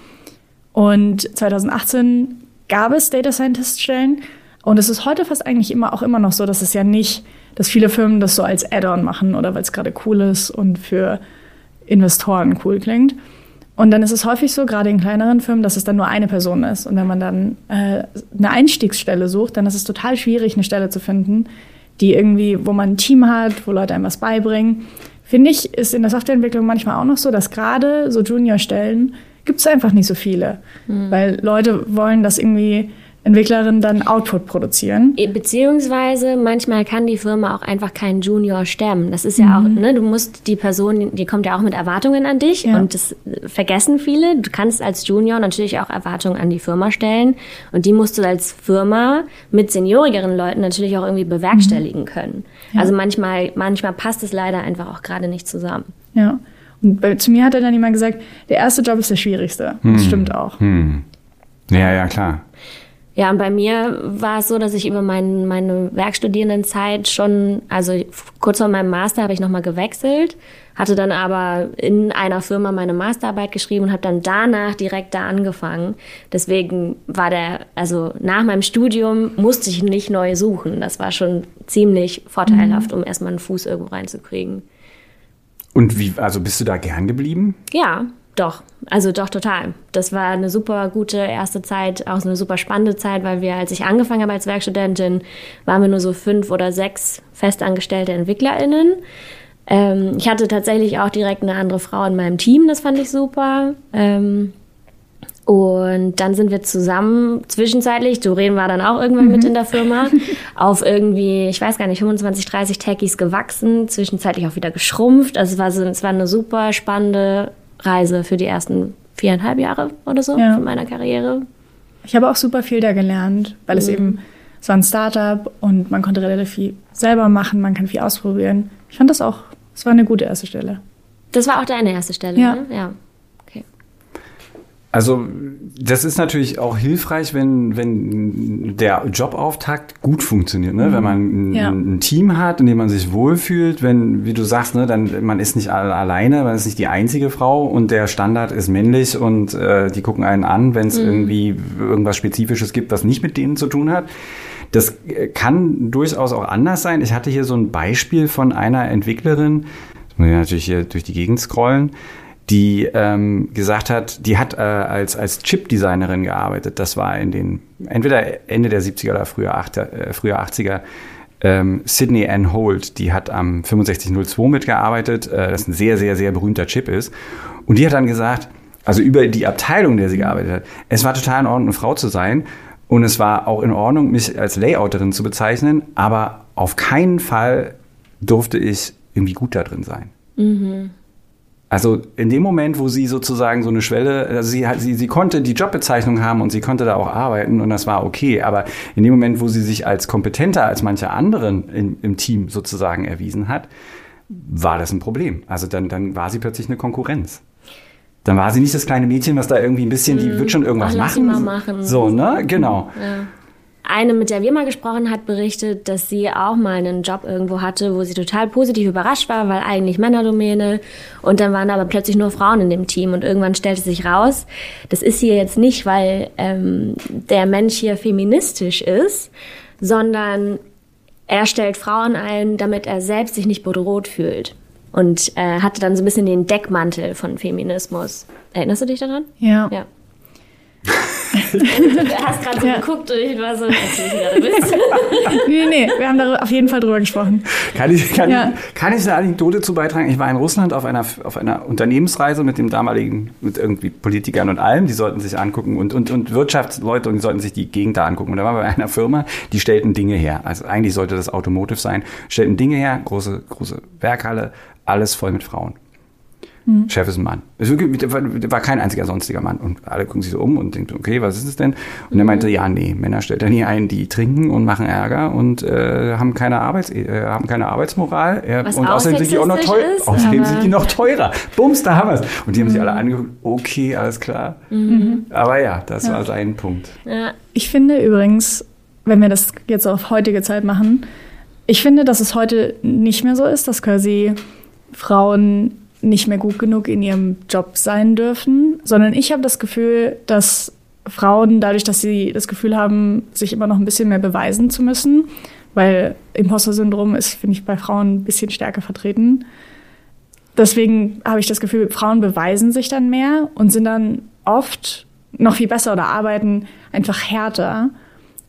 Und 2018 gab es Data Scientist Stellen. Und es ist heute fast eigentlich immer auch immer noch so, dass es ja nicht, dass viele Firmen das so als Add-on machen oder weil es gerade cool ist und für Investoren cool klingt. Und dann ist es häufig so, gerade in kleineren Firmen, dass es dann nur eine Person ist. Und wenn man dann äh, eine Einstiegsstelle sucht, dann ist es total schwierig, eine Stelle zu finden, die irgendwie, wo man ein Team hat, wo Leute einem was beibringen. Finde ich, ist in der Softwareentwicklung manchmal auch noch so, dass gerade so Junior-Stellen gibt es einfach nicht so viele. Weil Leute wollen, dass irgendwie Entwicklerinnen dann Output produzieren. Beziehungsweise manchmal kann die Firma auch einfach keinen Junior stemmen. Das ist ja auch, ne, du musst die Person, die kommt ja auch mit Erwartungen an dich Ja. und das vergessen viele. Du kannst als Junior natürlich auch Erwartungen an die Firma stellen und die musst du als Firma mit seniorigeren Leuten natürlich auch irgendwie bewerkstelligen können. Also manchmal, manchmal passt es leider einfach auch gerade nicht zusammen. Ja. Und bei, zu mir hat dann jemand gesagt, der erste Job ist der schwierigste. Das stimmt auch. Hm. Ja, ja, klar. Ja, und bei mir war es so, dass ich über mein, meine Werkstudierendenzeit schon, also kurz vor meinem Master habe ich nochmal gewechselt, hatte dann aber in einer Firma meine Masterarbeit geschrieben und habe dann danach direkt da angefangen. Deswegen war der, also nach meinem Studium musste ich nicht neu suchen. Das war schon ziemlich vorteilhaft, um erstmal einen Fuß irgendwo reinzukriegen. Und wie, also bist du da gern geblieben? Ja, doch. Also doch total. Das war eine super gute erste Zeit, auch so eine super spannende Zeit, weil wir, als ich angefangen habe als Werkstudentin, waren wir nur so fünf oder sechs festangestellte EntwicklerInnen. Ähm, ich hatte tatsächlich auch direkt eine andere Frau in meinem Team, das fand ich super. Ähm, und dann sind wir zusammen zwischenzeitlich, Doreen war dann auch irgendwann mit in der Firma, auf irgendwie, ich weiß gar nicht, 25, 30 Techies gewachsen, zwischenzeitlich auch wieder geschrumpft. Also es war, so, es war eine super spannende Reise für die ersten viereinhalb Jahre oder so Ja. von meiner Karriere. Ich habe auch super viel da gelernt, weil es eben, es war ein Startup und man konnte relativ viel selber machen, man kann viel ausprobieren. Ich fand das auch, es war eine gute erste Stelle. Das war auch deine erste Stelle, Ja. ne? Ja. Also, das ist natürlich auch hilfreich, wenn, wenn der Jobauftakt gut funktioniert, ne? Wenn man ein, Ja. ein Team hat, in dem man sich wohlfühlt, wenn, wie du sagst, ne, dann man ist nicht alle- alleine, man ist nicht die einzige Frau und der Standard ist männlich und äh, die gucken einen an, wenn es irgendwie irgendwas Spezifisches gibt, was nicht mit denen zu tun hat. Das äh, kann durchaus auch anders sein. Ich hatte hier so ein Beispiel von einer Entwicklerin, das muss ich natürlich hier durch die Gegend scrollen, die ähm, gesagt hat, die hat äh, als, als Chip-Designerin gearbeitet. Das war in den, entweder Ende der 70er oder früher, 8, äh, früher 80er. Ähm, Sydney Ann Holt, die hat am 6502 mitgearbeitet, äh, das ein sehr, sehr, sehr berühmter Chip ist. Und die hat dann gesagt, also über die Abteilung, in der sie gearbeitet hat, es war total in Ordnung, eine Frau zu sein, Und es war auch in Ordnung, mich als Layouterin zu bezeichnen, aber auf keinen Fall durfte ich irgendwie gut da drin sein. Mhm. Also in dem Moment, wo sie sozusagen so eine Schwelle, also sie, sie, sie konnte die Jobbezeichnung haben und sie konnte da auch arbeiten und das war okay. Aber in dem Moment, wo sie sich als kompetenter als manche anderen im, im Team sozusagen erwiesen hat, war das ein Problem. Also dann, dann war sie plötzlich eine Konkurrenz. Dann war sie nicht das kleine Mädchen, was da irgendwie ein bisschen, die mhm. wird schon irgendwas Ach, machen. Mal machen. So, ne? Genau. Ja eine, mit der wir mal gesprochen hat, berichtet, dass sie auch mal einen Job irgendwo hatte, wo sie total positiv überrascht war, weil eigentlich Männerdomäne. Und dann waren aber plötzlich nur Frauen in dem Team. Und irgendwann stellte sich raus, das ist hier jetzt nicht, weil ähm, der Mensch hier feministisch ist, sondern er stellt Frauen ein, damit er selbst sich nicht bedroht fühlt. Und äh, hatte dann so ein bisschen den Deckmantel von Feminismus. Erinnerst du dich daran? Ja. Ja du hast gerade so ja. geguckt und ich war so, was du gerade bist. nee, nee, wir haben da auf jeden Fall drüber gesprochen. Kann ich, kann, ja. kann ich eine Anekdote zu beitragen? Ich war in Russland auf einer, auf einer Unternehmensreise mit dem damaligen, mit irgendwie Politikern und allem. Die sollten sich angucken und, und, und Wirtschaftsleute und die sollten sich die Gegend da angucken. Und da war bei einer Firma, die stellten Dinge her. Also eigentlich sollte das Automotive sein. Stellten Dinge her, große, große Werkhalle, alles voll mit Frauen. Mhm. Chef ist ein Mann. Es war kein einziger sonstiger Mann. Und alle gucken sich so um und denken, okay, was ist es denn? Und er meinte, ja, nee, Männer stellt er nie ein, die trinken und machen Ärger und äh, haben, keine Arbeits äh, haben keine Arbeitsmoral. Er, und außerdem sind die auch noch teuer. Außerdem sind die noch teurer. Bums, da haben wir es. Und die haben mhm. sich alle angeguckt, okay, alles klar. Mhm. Aber ja, das ja. war sein Punkt. Ja. Ich finde übrigens, wenn wir das jetzt auf heutige Zeit machen, ich finde, dass es heute nicht mehr so ist, dass quasi Frauen nicht mehr gut genug in ihrem Job sein dürfen, sondern ich habe das Gefühl, dass Frauen dadurch, dass sie das Gefühl haben, sich immer noch ein bisschen mehr beweisen zu müssen, weil Imposter-Syndrom ist, finde ich, bei Frauen ein bisschen stärker vertreten. Deswegen habe ich das Gefühl, Frauen beweisen sich dann mehr und sind dann oft noch viel besser oder arbeiten einfach härter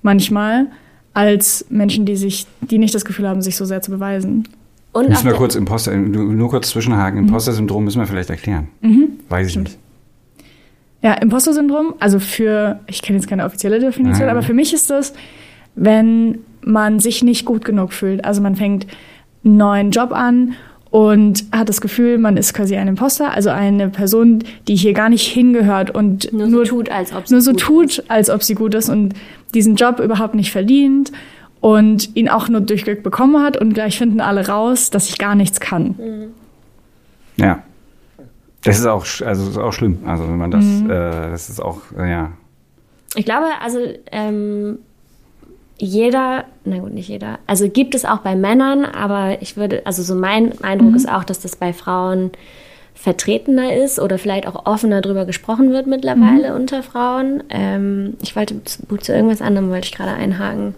manchmal als Menschen, die sich, die nicht das Gefühl haben, sich so sehr zu beweisen. Und müssen wir kurz Imposter, nur kurz zwischenhaken. Mhm. Imposter-Syndrom müssen wir vielleicht erklären. Mhm. Weiß ich Stimmt. nicht. Ja, Imposter-Syndrom, also für, ich kenne jetzt keine offizielle Definition, Nein. aber für mich ist das, wenn man sich nicht gut genug fühlt. Also man fängt einen neuen Job an und hat das Gefühl, man ist quasi ein Imposter, also eine Person, die hier gar nicht hingehört und nur, nur so tut, als ob sie nur so tut, ist. als ob sie gut ist und diesen Job überhaupt nicht verdient und ihn auch nur durch Glück bekommen hat und gleich finden alle raus, dass ich gar nichts kann. Mhm. Ja. Das ist auch, also ist auch schlimm. Also wenn man das, mhm. äh, das ist auch, äh, ja. Ich glaube, also ähm, jeder, na gut, nicht jeder, also gibt es auch bei Männern, aber ich würde, also so mein Eindruck mhm. ist auch, dass das bei Frauen vertretener ist oder vielleicht auch offener darüber gesprochen wird mittlerweile mhm. unter Frauen. Ähm, ich wollte zu, zu irgendwas anderem wollte ich gerade einhaken.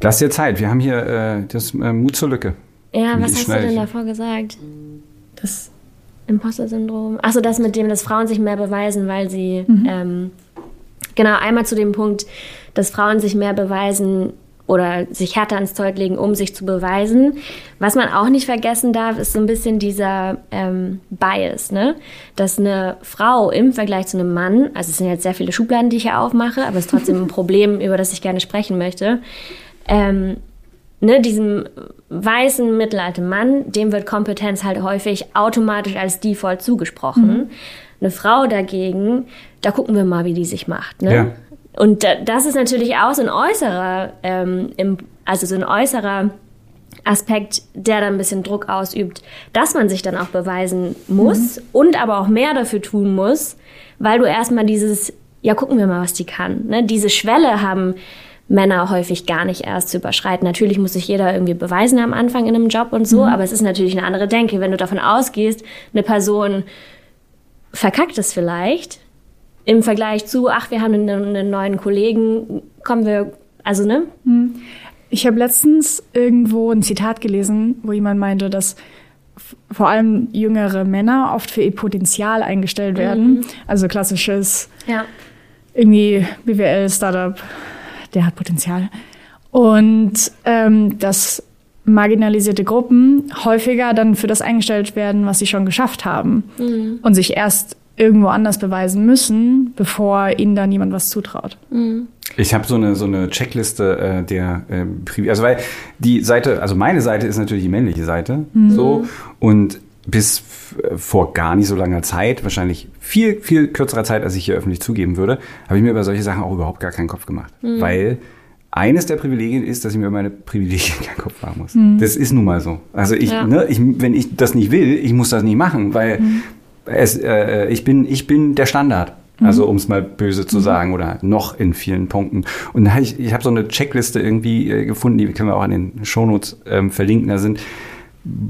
Lass dir Zeit. Wir haben hier äh, das äh, Mut zur Lücke. Ja, was hast du denn davor gesagt? Das Imposter-Syndrom. Achso, das mit dem, dass Frauen sich mehr beweisen, weil sie. Mhm. Ähm, genau, einmal zu dem Punkt, dass Frauen sich mehr beweisen oder sich härter ans Zeug legen, um sich zu beweisen. Was man auch nicht vergessen darf, ist so ein bisschen dieser ähm, Bias, ne? Dass eine Frau im Vergleich zu einem Mann, also es sind jetzt sehr viele Schubladen, die ich hier aufmache, aber es ist trotzdem ein Problem, über das ich gerne sprechen möchte. Ähm, ne, diesem weißen mittelalten Mann, dem wird Kompetenz halt häufig automatisch als Default zugesprochen. Mhm. Eine Frau dagegen, da gucken wir mal, wie die sich macht. Ne? Ja. Und das ist natürlich auch so ein äußerer, ähm, also so ein äußerer Aspekt, der dann ein bisschen Druck ausübt, dass man sich dann auch beweisen muss mhm. und aber auch mehr dafür tun muss, weil du erstmal dieses, ja, gucken wir mal, was die kann. Ne? Diese Schwelle haben Männer häufig gar nicht erst zu überschreiten. Natürlich muss sich jeder irgendwie beweisen am Anfang in einem Job und so, mhm. aber es ist natürlich eine andere Denke. Wenn du davon ausgehst, eine Person verkackt es vielleicht, im Vergleich zu, ach, wir haben einen, einen neuen Kollegen, kommen wir, also ne? Hm. Ich habe letztens irgendwo ein Zitat gelesen, wo jemand meinte, dass vor allem jüngere Männer oft für ihr Potenzial eingestellt werden. Mhm. Also klassisches, ja. irgendwie BWL, Startup, der hat Potenzial. Und ähm, dass marginalisierte Gruppen häufiger dann für das eingestellt werden, was sie schon geschafft haben mhm. und sich erst irgendwo anders beweisen müssen, bevor ihnen dann jemand was zutraut. Ich habe so eine so eine Checkliste äh, der äh, also weil die Seite, also meine Seite ist natürlich die männliche Seite, so und bis vor gar nicht so langer Zeit, wahrscheinlich viel viel kürzerer Zeit, als ich hier öffentlich zugeben würde, habe ich mir über solche Sachen auch überhaupt gar keinen Kopf gemacht, weil eines der Privilegien ist, dass ich mir über meine Privilegien keinen Kopf machen muss. Das ist nun mal so. Also ich, Ja. ne, ich, wenn ich das nicht will, ich muss das nicht machen, weil es, äh, ich bin, ich bin der Standard. Also um es mal böse zu sagen oder noch in vielen Punkten. Und da hab ich, ich habe so eine Checkliste irgendwie äh, gefunden, die können wir auch in den Shownotes ähm, verlinken. Da sind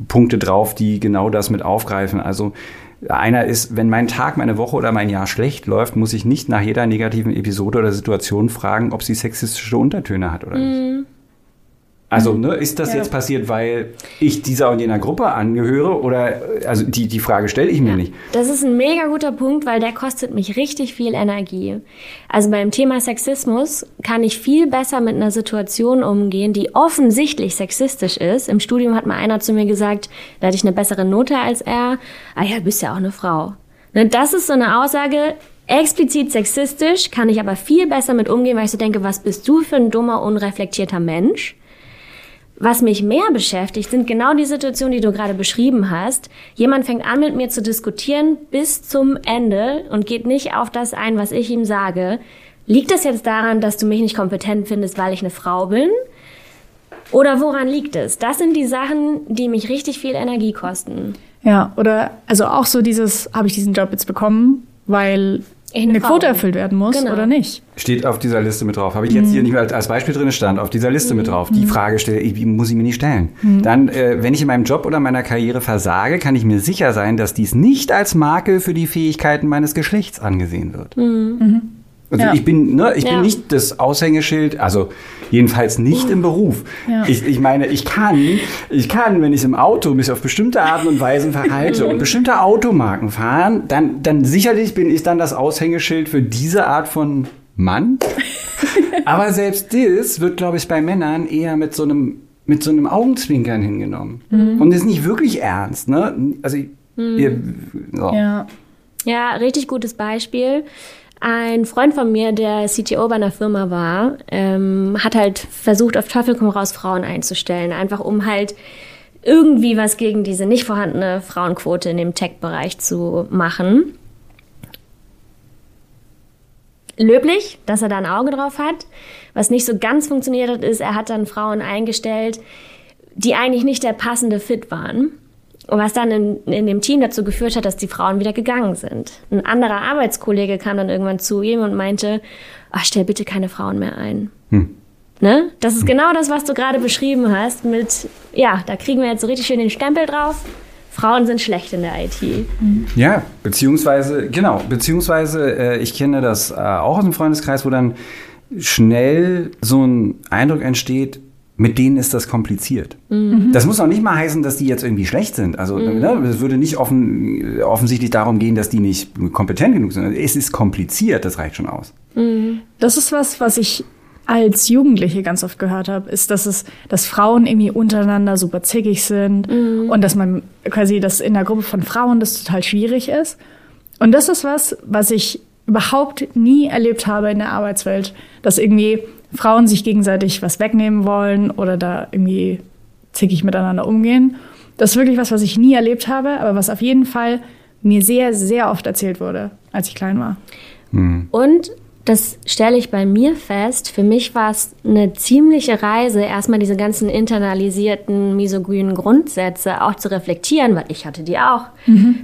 Punkte drauf, die genau das mit aufgreifen. Also einer ist, wenn mein Tag, meine Woche oder mein Jahr schlecht läuft, muss ich nicht nach jeder negativen Episode oder Situation fragen, ob sie sexistische Untertöne hat oder nicht. Also, ne, ist das Ja. jetzt passiert, weil ich dieser und jener Gruppe angehöre oder also die, die Frage stelle ich mir nicht. Das ist ein mega guter Punkt, weil der kostet mich richtig viel Energie. Also beim Thema Sexismus kann ich viel besser mit einer Situation umgehen, die offensichtlich sexistisch ist. Im Studium hat mal einer zu mir gesagt, da hatte ich eine bessere Note als er. Ah ja, bist ja auch eine Frau. Ne, Das ist so eine Aussage, explizit sexistisch, kann ich aber viel besser mit umgehen, weil ich so denke, was bist du für ein dummer, unreflektierter Mensch? Was mich mehr beschäftigt, sind genau die Situationen, die du gerade beschrieben hast. Jemand fängt an, mit mir zu diskutieren bis zum Ende und geht nicht auf das ein, was ich ihm sage. Liegt das jetzt daran, dass du mich nicht kompetent findest, weil ich eine Frau bin? Oder woran liegt es? Das sind die Sachen, die mich richtig viel Energie kosten. Ja, oder also auch so dieses, habe ich diesen Job jetzt bekommen, weil eine Quote erfüllt werden muss Genau. oder nicht? Steht auf dieser Liste mit drauf. Habe ich jetzt hier nicht mehr als Beispiel drin stand, auf dieser Liste mit drauf. Die Frage stelle ich, muss ich mir nicht stellen. Dann, äh, wenn ich in meinem Job oder meiner Karriere versage, kann ich mir sicher sein, dass dies nicht als Makel für die Fähigkeiten meines Geschlechts angesehen wird. Also Ja. ich bin, ne, ich Ja. bin nicht das Aushängeschild, also jedenfalls nicht im Beruf. Ja. Ich, ich meine, ich kann, ich kann, wenn ich im Auto mich auf bestimmte Arten und Weisen verhalte und bestimmte Automarken fahren, dann, dann sicherlich bin ich dann das Aushängeschild für diese Art von Mann. Aber selbst das wird, glaube ich, bei Männern eher mit so einem, mit so einem Augenzwinkern hingenommen. Und ist nicht wirklich ernst, ne? Also, ihr, so. Ja. Ja, richtig gutes Beispiel. Ein Freund von mir, der CTO bei einer Firma war, ähm, hat halt versucht, auf Teufel komm raus Frauen einzustellen, einfach um halt irgendwie was gegen diese nicht vorhandene Frauenquote in dem Tech-Bereich zu machen. Löblich, dass er da ein Auge drauf hat. Was nicht so ganz funktioniert hat, ist, er hat dann Frauen eingestellt, die eigentlich nicht der passende Fit waren. Und was dann in, in dem Team dazu geführt hat, dass die Frauen wieder gegangen sind. Ein anderer Arbeitskollege kam dann irgendwann zu ihm und meinte, ach, stell bitte keine Frauen mehr ein. Ne? Das ist genau das, was du gerade beschrieben hast mit, ja, da kriegen wir jetzt so richtig schön den Stempel drauf. Frauen sind schlecht in der IT. Ja, beziehungsweise, genau, beziehungsweise äh, ich kenne das äh, auch aus dem Freundeskreis, wo dann schnell so ein Eindruck entsteht, mit denen ist das kompliziert. Das muss auch nicht mal heißen, dass die jetzt irgendwie schlecht sind. Also ne, es würde nicht offen, offensichtlich darum gehen, dass die nicht kompetent genug sind. Es ist kompliziert, das reicht schon aus. Das ist was, was ich als Jugendliche ganz oft gehört habe, ist, dass es, dass Frauen irgendwie untereinander super zickig sind und dass man quasi, dass in der Gruppe von Frauen das total schwierig ist. Und das ist was, was ich überhaupt nie erlebt habe in der Arbeitswelt, dass irgendwie Frauen sich gegenseitig was wegnehmen wollen oder da irgendwie zickig miteinander umgehen. Das ist wirklich was, was ich nie erlebt habe, aber was auf jeden Fall mir sehr, sehr oft erzählt wurde, als ich klein war. Und das stelle ich bei mir fest. Für mich war es eine ziemliche Reise, erstmal diese ganzen internalisierten misogynen Grundsätze auch zu reflektieren, weil ich hatte die auch.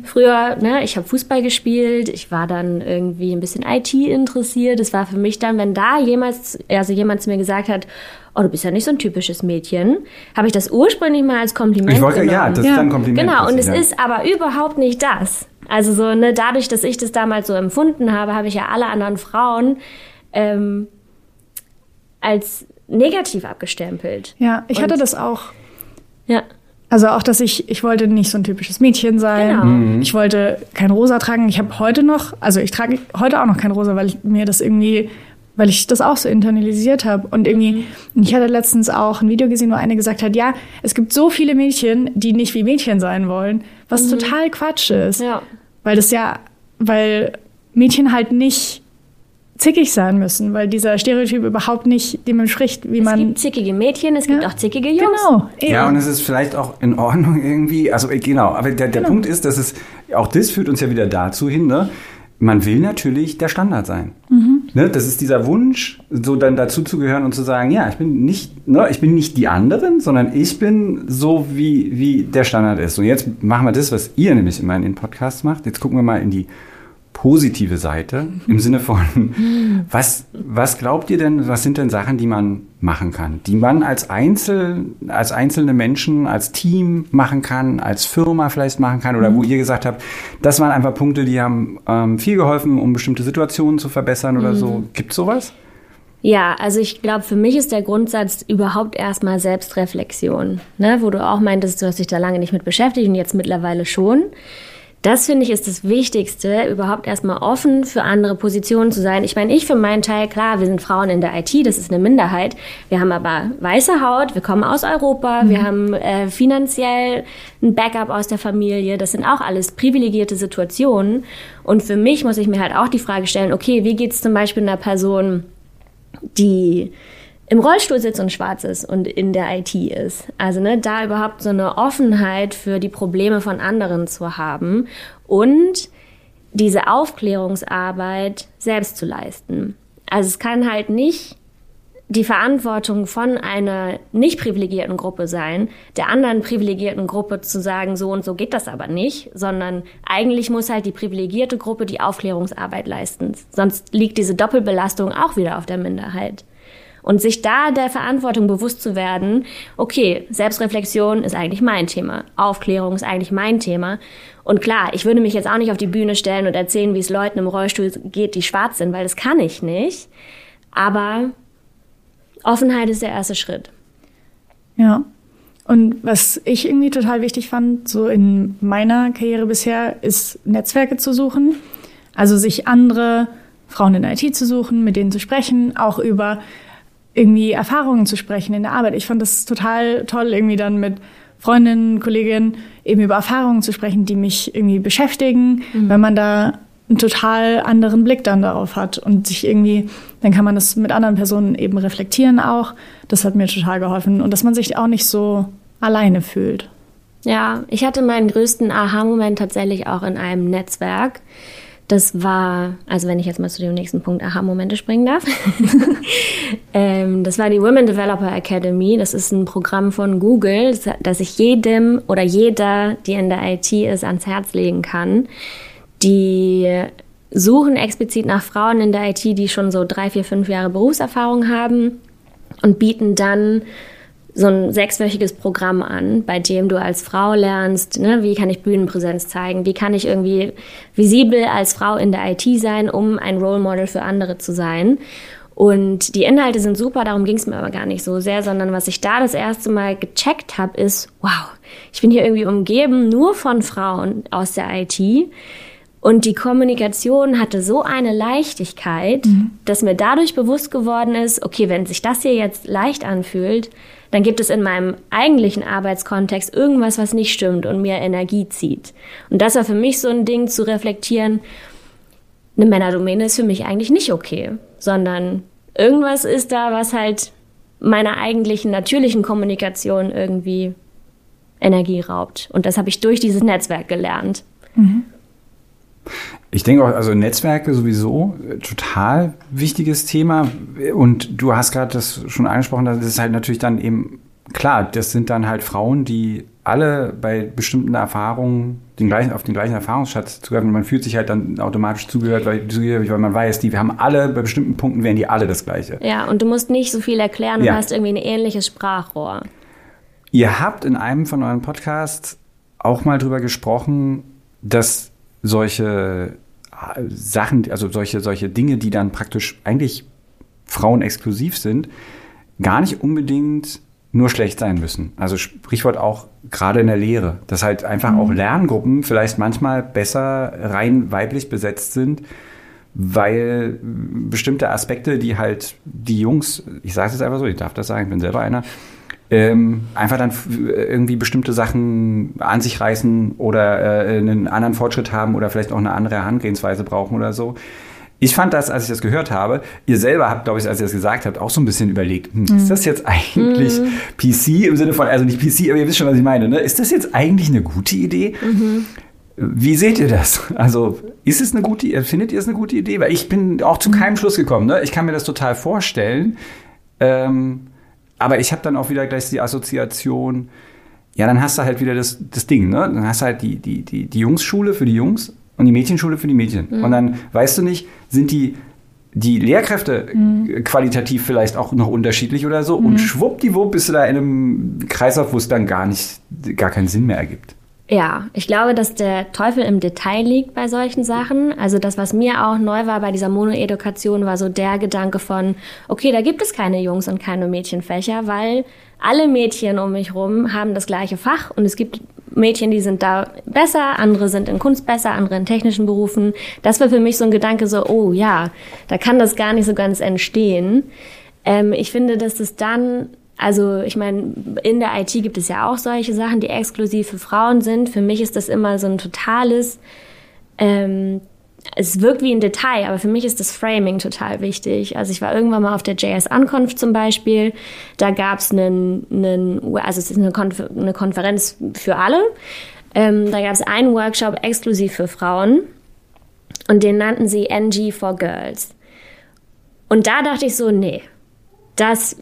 Früher, ne, ich habe Fußball gespielt, ich war dann irgendwie ein bisschen IT interessiert. Es war für mich dann, wenn da jemals, also jemand zu mir gesagt hat, oh, du bist ja nicht so ein typisches Mädchen, habe ich das ursprünglich mal als Kompliment Ich wollte, genommen. ja, das ist Ja. dann ein Kompliment. Genau, und es ja. ist aber überhaupt nicht das. Also so, ne, dadurch, dass ich das damals so empfunden habe, habe ich ja alle anderen Frauen ähm, als negativ abgestempelt. Ja, ich Und- hatte das auch. Ja. Also auch, dass ich, ich wollte nicht so ein typisches Mädchen sein. Genau. Mhm. Ich wollte kein Rosa tragen. Ich habe heute noch, also ich trage heute auch noch kein Rosa, weil ich mir das irgendwie, weil ich das auch so internalisiert habe. Und irgendwie, Mhm. ich hatte letztens auch ein Video gesehen, wo eine gesagt hat, ja, es gibt so viele Mädchen, die nicht wie Mädchen sein wollen, was total Quatsch ist. Mhm. Ja. Weil das ja weil Mädchen halt nicht zickig sein müssen, weil dieser Stereotyp überhaupt nicht dem entspricht, wie es man. Es gibt zickige Mädchen, es gibt Ja. auch zickige Jungs. Genau. eben. Ja, und es ist vielleicht auch in Ordnung irgendwie. Also äh, genau, aber der, der Genau. Punkt ist, dass es, auch das führt uns ja wieder dazu hin, ne? Man will natürlich der Standard sein. Ne? Das ist dieser Wunsch, so dann dazu zu gehören und zu sagen, ja, ich bin nicht, ne, ich bin nicht die anderen, sondern ich bin so, wie, wie der Standard ist. Und jetzt machen wir das, was ihr nämlich immer in den Podcasts macht. Jetzt gucken wir mal in die positive Seite im Sinne von, was, was glaubt ihr denn, was sind denn Sachen, die man machen kann, die man als, Einzel, als einzelne Menschen, als Team machen kann, als Firma vielleicht machen kann oder wo ihr gesagt habt, das waren einfach Punkte, die haben ähm, viel geholfen, um bestimmte Situationen zu verbessern oder so. Gibt sowas? Ja, also ich glaube, für mich ist der Grundsatz überhaupt erstmal Selbstreflexion, ne? wo du auch meintest, du hast dich da lange nicht mit beschäftigt und jetzt mittlerweile schon. Das finde ich ist das Wichtigste, überhaupt erstmal offen für andere Positionen zu sein. Ich meine, ich für meinen Teil, klar, wir sind Frauen in der IT, das ist eine Minderheit. Wir haben aber weiße Haut, wir kommen aus Europa, wir haben äh, finanziell ein Backup aus der Familie. Das sind auch alles privilegierte Situationen. Und für mich muss ich mir halt auch die Frage stellen, okay, wie geht es zum Beispiel einer Person, die im Rollstuhl sitzt und schwarz ist und in der IT ist. Also ne, da überhaupt so eine Offenheit für die Probleme von anderen zu haben und diese Aufklärungsarbeit selbst zu leisten. Also es kann halt nicht die Verantwortung von einer nicht privilegierten Gruppe sein, der anderen privilegierten Gruppe zu sagen, so und so geht das aber nicht, sondern eigentlich muss halt die privilegierte Gruppe die Aufklärungsarbeit leisten. Sonst liegt diese Doppelbelastung auch wieder auf der Minderheit. Und sich da der Verantwortung bewusst zu werden, okay, Selbstreflexion ist eigentlich mein Thema, Aufklärung ist eigentlich mein Thema. Und klar, ich würde mich jetzt auch nicht auf die Bühne stellen und erzählen, wie es Leuten im Rollstuhl geht, die schwarz sind, weil das kann ich nicht. Aber Offenheit ist der erste Schritt. Ja. Und was ich irgendwie total wichtig fand, so in meiner Karriere bisher, ist Netzwerke zu suchen. Also sich andere Frauen in IT zu suchen, mit denen zu sprechen, auch über irgendwie Erfahrungen zu sprechen in der Arbeit. Ich fand das total toll, irgendwie dann mit Freundinnen, Kolleginnen eben über Erfahrungen zu sprechen, die mich irgendwie beschäftigen, weil man da einen total anderen Blick dann darauf hat und sich irgendwie, dann kann man das mit anderen Personen eben reflektieren auch. Das hat mir total geholfen und dass man sich auch nicht so alleine fühlt. Ja, ich hatte meinen größten Aha-Moment tatsächlich auch in einem Netzwerk. Das war, also wenn ich jetzt mal zu dem nächsten Punkt Aha-Momente springen darf. ähm, das war die Women Developer Academy. Das ist ein Programm von Google, das- ich jedem oder jeder, die in der IT ist, ans Herz legen kann. Die suchen explizit nach Frauen in der IT, die schon so drei, vier, fünf Jahre Berufserfahrung haben und bieten dann so ein sechswöchiges Programm an, bei dem du als Frau lernst, ne, wie kann ich Bühnenpräsenz zeigen, wie kann ich irgendwie visibel als Frau in der IT sein, um ein Role Model für andere zu sein. Und die Inhalte sind super, darum ging es mir aber gar nicht so sehr, sondern was ich da das erste Mal gecheckt habe, ist, wow, ich bin hier irgendwie umgeben nur von Frauen aus der IT. Und die Kommunikation hatte so eine Leichtigkeit, dass mir dadurch bewusst geworden ist, okay, wenn sich das hier jetzt leicht anfühlt, dann gibt es in meinem eigentlichen Arbeitskontext irgendwas, was nicht stimmt und mir Energie zieht. Und das war für mich so ein Ding zu reflektieren, eine Männerdomäne ist für mich eigentlich nicht okay, sondern irgendwas ist da, was halt meiner eigentlichen natürlichen Kommunikation irgendwie Energie raubt. Und das habe ich durch dieses Netzwerk gelernt. Ich denke auch, also Netzwerke sowieso äh, total wichtiges Thema. Und du hast gerade das schon angesprochen, das ist halt natürlich dann eben klar, das sind dann halt Frauen, die alle bei bestimmten Erfahrungen den gleichen, auf den gleichen Erfahrungsschatz zugreifen. Und man fühlt sich halt dann automatisch zugehört, weil, weil man weiß, die wir haben alle, bei bestimmten Punkten wären die alle das Gleiche. Ja, und du musst nicht so viel erklären, du Ja. hast irgendwie ein ähnliches Sprachrohr. Ihr habt in einem von euren Podcasts auch mal drüber gesprochen, dass solche äh, Sachen, also solche, solche Dinge, die dann praktisch eigentlich frauenexklusiv sind, gar nicht unbedingt nur schlecht sein müssen. Also Sprichwort auch gerade in der Lehre, dass halt einfach auch Lerngruppen vielleicht manchmal besser rein weiblich besetzt sind, weil bestimmte Aspekte, die halt die Jungs, ich sage es jetzt einfach so, ich darf das sagen, ich bin selber einer, ähm, einfach dann irgendwie bestimmte Sachen an sich reißen oder äh, einen anderen Fortschritt haben oder vielleicht auch eine andere Herangehensweise brauchen oder so. Ich fand das, als ich das gehört habe, ihr selber habt, glaube ich, als ihr das gesagt habt, auch so ein bisschen überlegt, hm, ist das jetzt eigentlich mhm. PC im Sinne von, also nicht PC, aber ihr wisst schon, was ich meine, ne? Ist das jetzt eigentlich eine gute Idee? Mhm. Wie seht ihr das? Also ist es eine gute, Idee? findet ihr es eine gute Idee? Weil ich bin auch zu keinem Schluss gekommen. Ne? Ich kann mir das total vorstellen. Ähm, aber ich habe dann auch wieder gleich die Assoziation, ja, dann hast du halt wieder das, das Ding, ne? Dann hast du halt die, die, die, die Jungsschule für die Jungs und die Mädchenschule für die Mädchen. Mhm. Und dann weißt du nicht, sind die, die Lehrkräfte mhm. qualitativ vielleicht auch noch unterschiedlich oder so. Mhm. Und schwuppdiwupp bist du da in einem Kreislauf, wo es dann gar nicht, gar keinen Sinn mehr ergibt. Ja, ich glaube, dass der Teufel im Detail liegt bei solchen Sachen. Also das, was mir auch neu war bei dieser Monoedukation, war so der Gedanke von, okay, da gibt es keine Jungs und keine Mädchenfächer, weil alle Mädchen um mich rum haben das gleiche Fach und es gibt Mädchen, die sind da besser, andere sind in Kunst besser, andere in technischen Berufen. Das war für mich so ein Gedanke so, oh ja, da kann das gar nicht so ganz entstehen. Ähm, ich finde, dass es dann also ich meine, in der IT gibt es ja auch solche Sachen, die exklusiv für Frauen sind. Für mich ist das immer so ein totales, ähm, es wirkt wie ein Detail, aber für mich ist das Framing total wichtig. Also ich war irgendwann mal auf der JS-Ankunft zum Beispiel. Da gab es einen, einen, also es ist eine, Konfer eine Konferenz für alle. Ähm, da gab es einen Workshop exklusiv für Frauen und den nannten sie NG for Girls. Und da dachte ich so, nee, das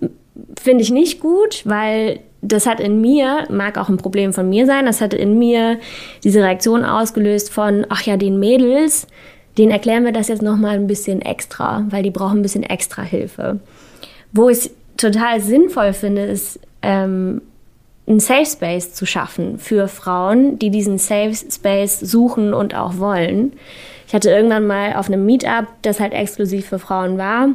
finde ich nicht gut, weil das hat in mir, mag auch ein Problem von mir sein, das hat in mir diese Reaktion ausgelöst von, ach ja, den Mädels, denen erklären wir das jetzt nochmal ein bisschen extra, weil die brauchen ein bisschen extra Hilfe. Wo ich es total sinnvoll finde, ist, ähm, einen Safe Space zu schaffen für Frauen, die diesen Safe Space suchen und auch wollen. Ich hatte irgendwann mal auf einem Meetup, das halt exklusiv für Frauen war,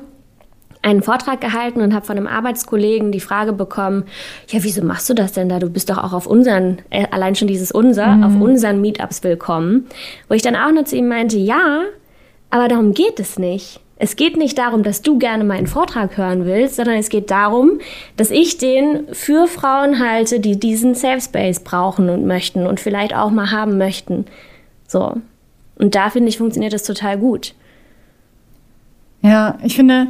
einen Vortrag gehalten und habe von einem Arbeitskollegen die Frage bekommen, ja, wieso machst du das denn da? Du bist doch auch auf unseren, äh, allein schon dieses unser, mhm. auf unseren Meetups willkommen. Wo ich dann auch nur zu ihm meinte, ja, aber darum geht es nicht. Es geht nicht darum, dass du gerne meinen Vortrag hören willst, sondern es geht darum, dass ich den für Frauen halte, die diesen Safe Space brauchen und möchten und vielleicht auch mal haben möchten. So. Und da finde ich, funktioniert das total gut. Ja, ich finde,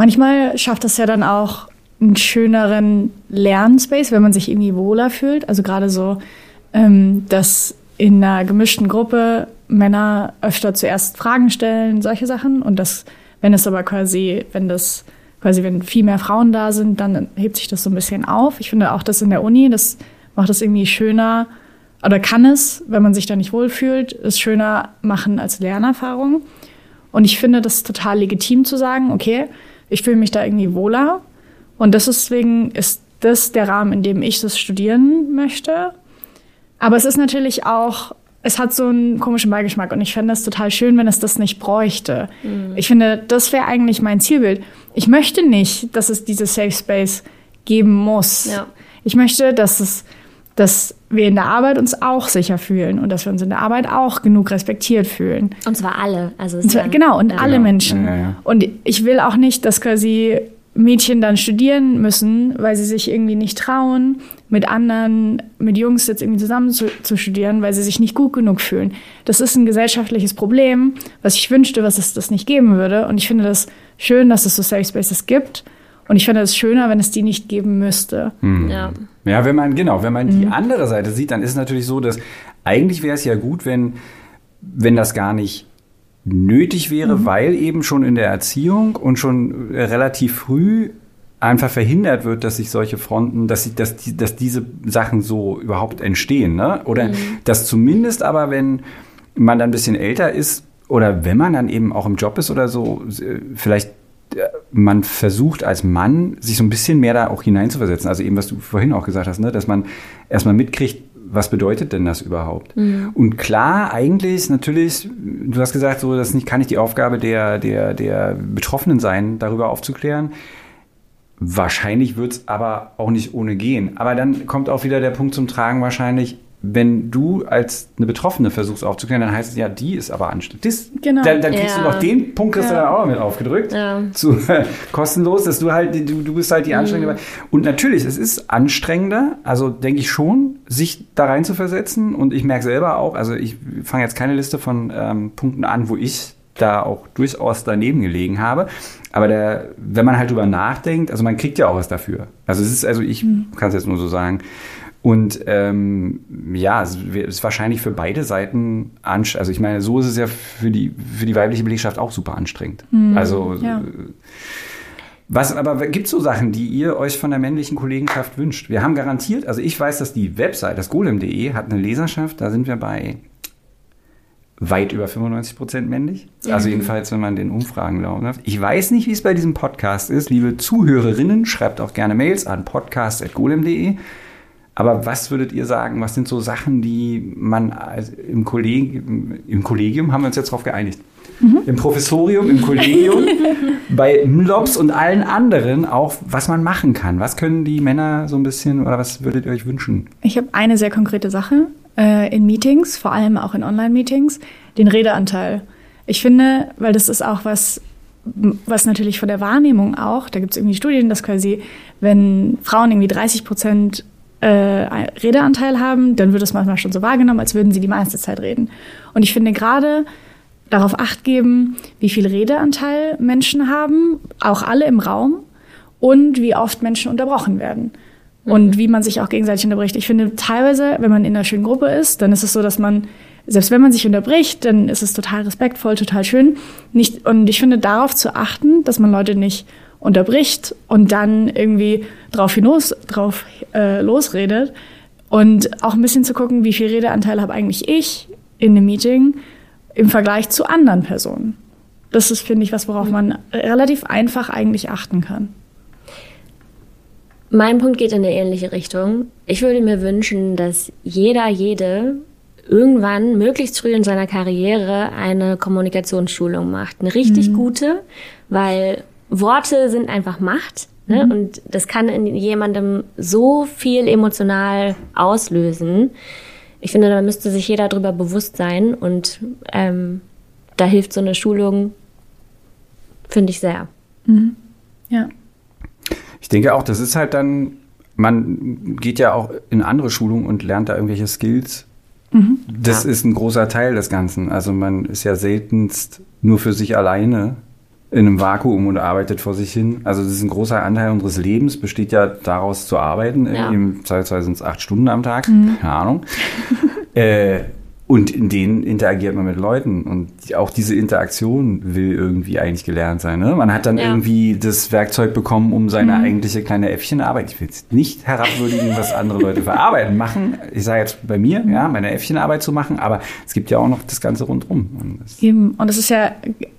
Manchmal schafft das ja dann auch einen schöneren Lernspace, wenn man sich irgendwie wohler fühlt. Also gerade so, ähm, dass in einer gemischten Gruppe Männer öfter zuerst Fragen stellen, solche Sachen. Und das, wenn es aber quasi, wenn das quasi, wenn viel mehr Frauen da sind, dann hebt sich das so ein bisschen auf. Ich finde auch das in der Uni, das macht das irgendwie schöner oder kann es, wenn man sich da nicht wohlfühlt, es schöner machen als Lernerfahrung. Und ich finde das total legitim zu sagen, okay, ich fühle mich da irgendwie wohler. Und deswegen ist das der Rahmen, in dem ich das studieren möchte. Aber es ist natürlich auch, es hat so einen komischen Beigeschmack und ich fände es total schön, wenn es das nicht bräuchte. Mhm. Ich finde, das wäre eigentlich mein Zielbild. Ich möchte nicht, dass es diese Safe Space geben muss. Ja. Ich möchte, dass es dass wir in der Arbeit uns auch sicher fühlen und dass wir uns in der Arbeit auch genug respektiert fühlen. Und zwar alle. Also und zwar, genau, und ja. alle genau. Menschen. Ja, ja. Und ich will auch nicht, dass quasi Mädchen dann studieren müssen, weil sie sich irgendwie nicht trauen, mit anderen, mit Jungs jetzt irgendwie zusammen zu, zu, studieren, weil sie sich nicht gut genug fühlen. Das ist ein gesellschaftliches Problem, was ich wünschte, was es das nicht geben würde. Und ich finde das schön, dass es so Safe Spaces gibt. Und ich finde es schöner, wenn es die nicht geben müsste. Hm. Ja. Ja, wenn man, genau, wenn man mhm. die andere Seite sieht, dann ist es natürlich so, dass eigentlich wäre es ja gut, wenn, wenn das gar nicht nötig wäre, mhm. weil eben schon in der Erziehung und schon relativ früh einfach verhindert wird, dass sich solche Fronten, dass, sie, dass, die, dass diese Sachen so überhaupt entstehen. Ne? Oder mhm. dass zumindest aber, wenn man dann ein bisschen älter ist oder wenn man dann eben auch im Job ist oder so, vielleicht man versucht als Mann, sich so ein bisschen mehr da auch hineinzuversetzen. Also eben, was du vorhin auch gesagt hast, ne? dass man erstmal mitkriegt, was bedeutet denn das überhaupt? Mhm. Und klar, eigentlich, natürlich, du hast gesagt, so, das nicht, kann nicht die Aufgabe der, der, der Betroffenen sein, darüber aufzuklären. Wahrscheinlich wird es aber auch nicht ohne gehen. Aber dann kommt auch wieder der Punkt zum Tragen, wahrscheinlich, wenn du als eine Betroffene versuchst aufzuklären, dann heißt es ja, die ist aber anstrengend. Genau. Dann, dann kriegst Ja. du noch den Punkt, kriegst du Ja. dann auch noch mit aufgedrückt. Ja. Zu, kostenlos, dass du halt, du, du bist halt die Anstrengende. Und natürlich, es ist anstrengender, also denke ich schon, sich da rein zu versetzen. Und ich merke selber auch, also ich fange jetzt keine Liste von ähm, Punkten an, wo ich da auch durchaus daneben gelegen habe. Aber der, wenn man halt drüber nachdenkt, also man kriegt ja auch was dafür. Also es ist, also ich kann es jetzt nur so sagen. Und ähm, ja, es ist wahrscheinlich für beide Seiten anstrengend. Also ich meine, so ist es ja für die, für die weibliche Belegschaft auch super anstrengend. Also ja. äh, was aber gibt es so Sachen, die ihr euch von der männlichen Kollegenschaft wünscht? Wir haben garantiert, also ich weiß, dass die Website, das golem.de, hat eine Leserschaft, da sind wir bei weit über 95 Prozent männlich. Also jedenfalls, wenn man den Umfragen glauben darf. Ich weiß nicht, wie es bei diesem Podcast ist. Liebe Zuhörerinnen, schreibt auch gerne Mails an podcast.golem.de. Aber was würdet ihr sagen, was sind so Sachen, die man im, Kollegium, im Kollegium, haben wir uns jetzt darauf geeinigt, im Professorium, im Kollegium, bei MLOPS und allen anderen auch, was man machen kann. Was können die Männer so ein bisschen, oder was würdet ihr euch wünschen? Ich habe eine sehr konkrete Sache äh, in Meetings, vor allem auch in Online-Meetings, den Redeanteil. Ich finde, weil das ist auch was, was natürlich von der Wahrnehmung auch, da gibt es irgendwie Studien, dass quasi, wenn Frauen irgendwie 30 Prozent äh, Redeanteil haben, dann wird es manchmal schon so wahrgenommen, als würden sie die meiste Zeit reden. Und ich finde gerade darauf acht geben, wie viel Redeanteil Menschen haben, auch alle im Raum, und wie oft Menschen unterbrochen werden. Und wie man sich auch gegenseitig unterbricht. Ich finde teilweise, wenn man in einer schönen Gruppe ist, dann ist es so, dass man, selbst wenn man sich unterbricht, dann ist es total respektvoll, total schön. Nicht, und ich finde, darauf zu achten, dass man Leute nicht unterbricht und dann irgendwie drauf hinaus, drauf äh, losredet. Und auch ein bisschen zu gucken, wie viel Redeanteil habe eigentlich ich in einem Meeting im Vergleich zu anderen Personen. Das ist, finde ich, was, worauf man relativ einfach eigentlich achten kann. Mein Punkt geht in eine ähnliche Richtung. Ich würde mir wünschen, dass jeder, jede irgendwann möglichst früh in seiner Karriere eine Kommunikationsschulung macht. Eine richtig gute, weil Worte sind einfach Macht. Ne? Und das kann in jemandem so viel emotional auslösen. Ich finde, da müsste sich jeder darüber bewusst sein. Und ähm, da hilft so eine Schulung, finde ich sehr. Ja. Ich denke auch, das ist halt dann, man geht ja auch in andere Schulungen und lernt da irgendwelche Skills. Das ist ein großer Teil des Ganzen. Also man ist ja seltenst nur für sich alleine in einem Vakuum und arbeitet vor sich hin. Also das ist ein großer Anteil unseres Lebens, besteht ja daraus zu arbeiten. Ja. Im Zweifelsfall sind es acht Stunden am Tag, keine Ahnung. äh, und in denen interagiert man mit Leuten. Und auch diese Interaktion will irgendwie eigentlich gelernt sein. Ne? Man hat dann Ja. irgendwie das Werkzeug bekommen, um seine eigentliche kleine Äffchenarbeit. Ich will jetzt nicht herabwürdigen, was andere Leute für Arbeiten machen. Ich sage jetzt bei mir, ja, meine Äffchenarbeit zu machen, aber es gibt ja auch noch das Ganze. Und das, Eben. Und es ist ja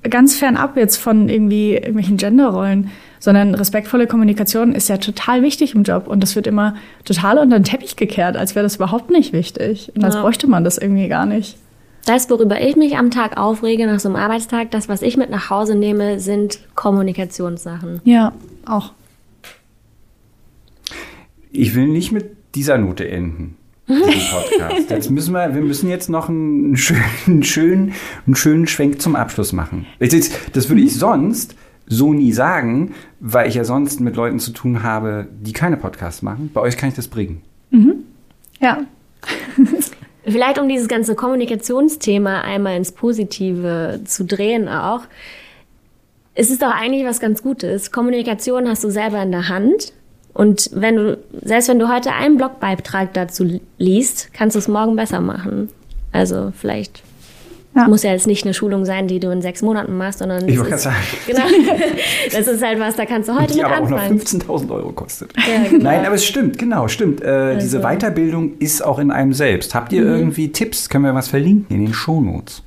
ganz fernab jetzt von irgendwie irgendwelchen Genderrollen, sondern respektvolle Kommunikation ist ja total wichtig im Job. Und das wird immer total unter den Teppich gekehrt, als wäre das überhaupt nicht wichtig. Und als Ja. bräuchte man das irgendwie gar nicht. Das, worüber ich mich am Tag aufrege, nach so einem Arbeitstag, das, was ich mit nach Hause nehme, sind Kommunikationssachen. Ja, auch. ich will nicht mit dieser Note enden. Podcast. Jetzt müssen wir, wir müssen jetzt noch einen schönen, einen schönen, einen schönen Schwenk zum Abschluss machen. Das würde ich sonst so nie sagen, weil ich ja sonst mit Leuten zu tun habe, die keine Podcasts machen. Bei euch kann ich das bringen. Ja. Vielleicht um dieses ganze Kommunikationsthema einmal ins Positive zu drehen auch. Es ist doch eigentlich was ganz Gutes. Kommunikation hast du selber in der Hand. Und wenn du, selbst wenn du heute einen Blogbeitrag dazu liest, kannst du es morgen besser machen. Also vielleicht Ja. muss ja jetzt nicht eine Schulung sein, die du in sechs Monaten machst, sondern Ich das wollte ist, gerade genau, das ist halt was, da kannst du heute die mit aber auch noch anfangen. 15.000 Euro kostet. Ja, genau. Nein, aber es stimmt, genau, stimmt. Äh, Diese Also. Weiterbildung ist auch in einem selbst. Habt Mhm. ihr irgendwie Tipps? Können wir was verlinken in den Shownotes?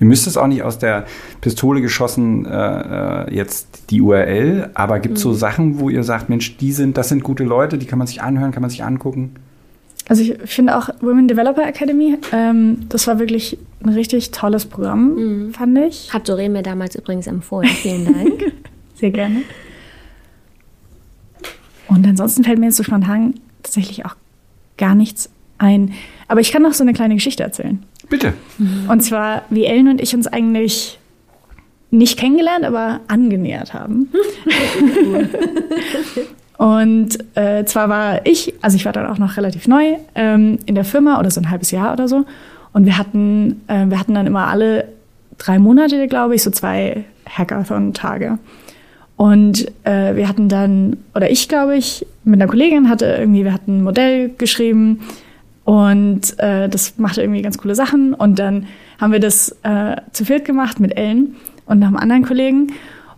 Ihr müsst es auch nicht aus der Pistole geschossen, äh, äh, jetzt die URL, aber gibt es Mhm. so Sachen, wo ihr sagt, Mensch, die sind, das sind gute Leute, die kann man sich anhören, kann man sich angucken? Also ich finde auch Women Developer Academy, ähm, das war wirklich ein richtig tolles Programm, fand ich. Hat Doreen mir damals übrigens empfohlen. Vielen Dank. Sehr gerne. Und ansonsten fällt mir jetzt so spontan tatsächlich auch gar nichts ein. Aber ich kann noch so eine kleine Geschichte erzählen. Bitte. Und zwar, wie Ellen und ich uns eigentlich nicht kennengelernt, aber angenähert haben. und äh, zwar war ich, also ich war dann auch noch relativ neu ähm, in der Firma oder so ein halbes Jahr oder so. Und wir hatten, äh, wir hatten dann immer alle drei Monate, glaube ich, so zwei Hackathon-Tage. Und äh, wir hatten dann, oder ich glaube ich, mit einer Kollegin hatte irgendwie, wir hatten ein Modell geschrieben und äh, das machte irgendwie ganz coole Sachen. Und dann haben wir das äh, zu viert gemacht mit Ellen und noch einem anderen Kollegen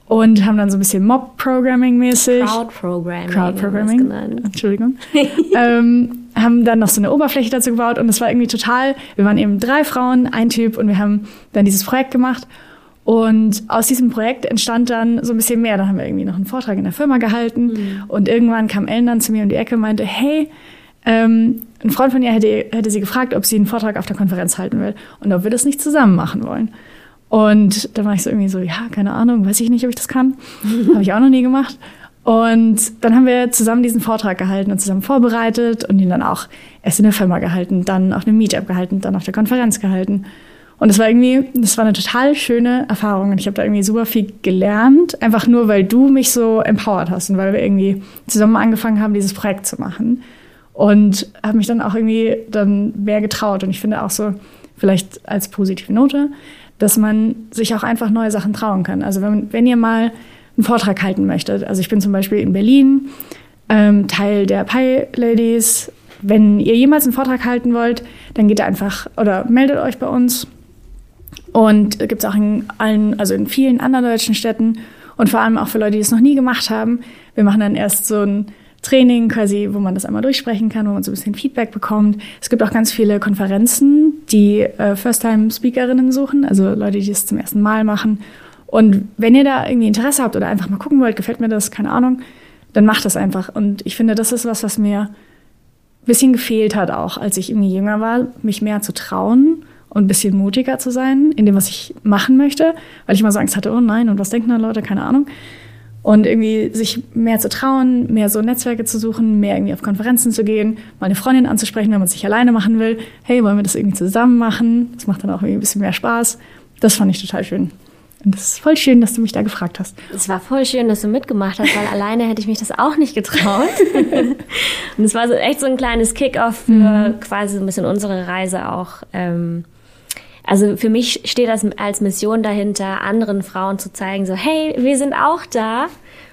und haben dann so ein bisschen Mob-Programming-mäßig. Crowd-Programming. Crowd-Programming. Entschuldigung. ähm, haben dann noch so eine Oberfläche dazu gebaut und es war irgendwie total. Wir waren eben drei Frauen, ein Typ und wir haben dann dieses Projekt gemacht. Und aus diesem Projekt entstand dann so ein bisschen mehr. Da haben wir irgendwie noch einen Vortrag in der Firma gehalten. Mhm. Und irgendwann kam Ellen dann zu mir um die Ecke und meinte, hey, ähm, ein Freund von ihr hätte, hätte sie gefragt, ob sie einen Vortrag auf der Konferenz halten will und ob wir das nicht zusammen machen wollen. Und dann war ich so irgendwie so, ja, keine Ahnung, weiß ich nicht, ob ich das kann. Habe ich auch noch nie gemacht. Und dann haben wir zusammen diesen Vortrag gehalten und zusammen vorbereitet und ihn dann auch erst in der Firma gehalten, dann auf einem Meetup gehalten, dann auf der Konferenz gehalten. Und es war irgendwie, das war eine total schöne Erfahrung und ich habe da irgendwie super viel gelernt, einfach nur, weil du mich so empowered hast und weil wir irgendwie zusammen angefangen haben, dieses Projekt zu machen. Und habe mich dann auch irgendwie dann mehr getraut und ich finde auch so, vielleicht als positive Note, dass man sich auch einfach neue Sachen trauen kann. Also wenn, wenn ihr mal einen Vortrag halten möchtet, also ich bin zum Beispiel in Berlin, ähm, Teil der Pi Ladies. Wenn ihr jemals einen Vortrag halten wollt, dann geht einfach oder meldet euch bei uns und gibt es auch in allen, also in vielen anderen deutschen Städten und vor allem auch für Leute, die es noch nie gemacht haben. Wir machen dann erst so ein Training quasi, wo man das einmal durchsprechen kann, wo man so ein bisschen Feedback bekommt. Es gibt auch ganz viele Konferenzen, die äh, First-Time-Speakerinnen suchen, also Leute, die das zum ersten Mal machen. Und wenn ihr da irgendwie Interesse habt oder einfach mal gucken wollt, gefällt mir das, keine Ahnung, dann macht das einfach. Und ich finde, das ist was, was mir ein bisschen gefehlt hat auch, als ich irgendwie jünger war, mich mehr zu trauen und ein bisschen mutiger zu sein in dem, was ich machen möchte, weil ich immer so Angst hatte, oh nein, und was denken dann Leute, keine Ahnung. Und irgendwie sich mehr zu trauen, mehr so Netzwerke zu suchen, mehr irgendwie auf Konferenzen zu gehen, mal eine Freundin anzusprechen, wenn man es nicht alleine machen will. Hey, wollen wir das irgendwie zusammen machen? Das macht dann auch irgendwie ein bisschen mehr Spaß. Das fand ich total schön. Und das ist voll schön, dass du mich da gefragt hast. Es war voll schön, dass du mitgemacht hast, weil alleine hätte ich mich das auch nicht getraut. und es war so echt so ein kleines Kick-off für mhm. quasi so ein bisschen unsere Reise auch. Ähm, also für mich steht das als Mission dahinter, anderen Frauen zu zeigen, so, hey, wir sind auch da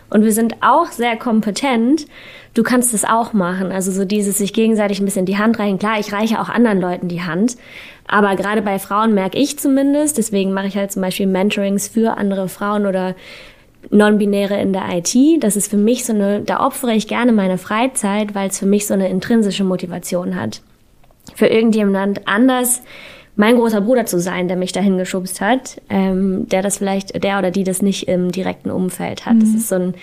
und wir sind auch sehr kompetent. Du kannst es auch machen. Also so dieses sich gegenseitig ein bisschen die Hand reichen. Klar, ich reiche auch anderen Leuten die Hand. Aber gerade bei Frauen merke ich zumindest, deswegen mache ich halt zum Beispiel Mentorings für andere Frauen oder Non-Binäre in der IT. Das ist für mich so eine, da opfere ich gerne meine Freizeit, weil es für mich so eine intrinsische Motivation hat. Für irgendjemand anders mein großer Bruder zu sein, der mich dahin geschubst hat, ähm, der das vielleicht, der oder die das nicht im direkten Umfeld hat. Mhm. Das ist so ein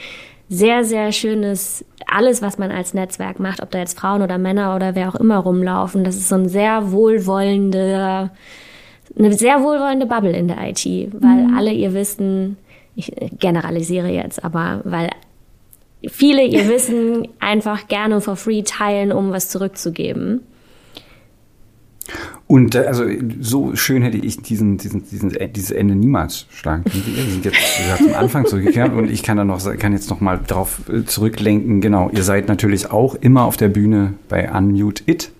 sehr, sehr schönes, alles, was man als Netzwerk macht, ob da jetzt Frauen oder Männer oder wer auch immer rumlaufen, das ist so ein sehr wohlwollende, eine sehr wohlwollende Bubble in der IT, weil mhm. alle ihr Wissen, ich generalisiere jetzt, aber weil viele ihr Wissen einfach gerne for free teilen, um was zurückzugeben. Und äh, also so schön hätte ich diesen, diesen, diesen, äh, dieses Ende niemals schlagen können. Wir sind jetzt ja, zum Anfang zurückgekehrt und ich kann dann noch, kann jetzt noch mal darauf äh, zurücklenken. Genau, ihr seid natürlich auch immer auf der Bühne bei Unmute It.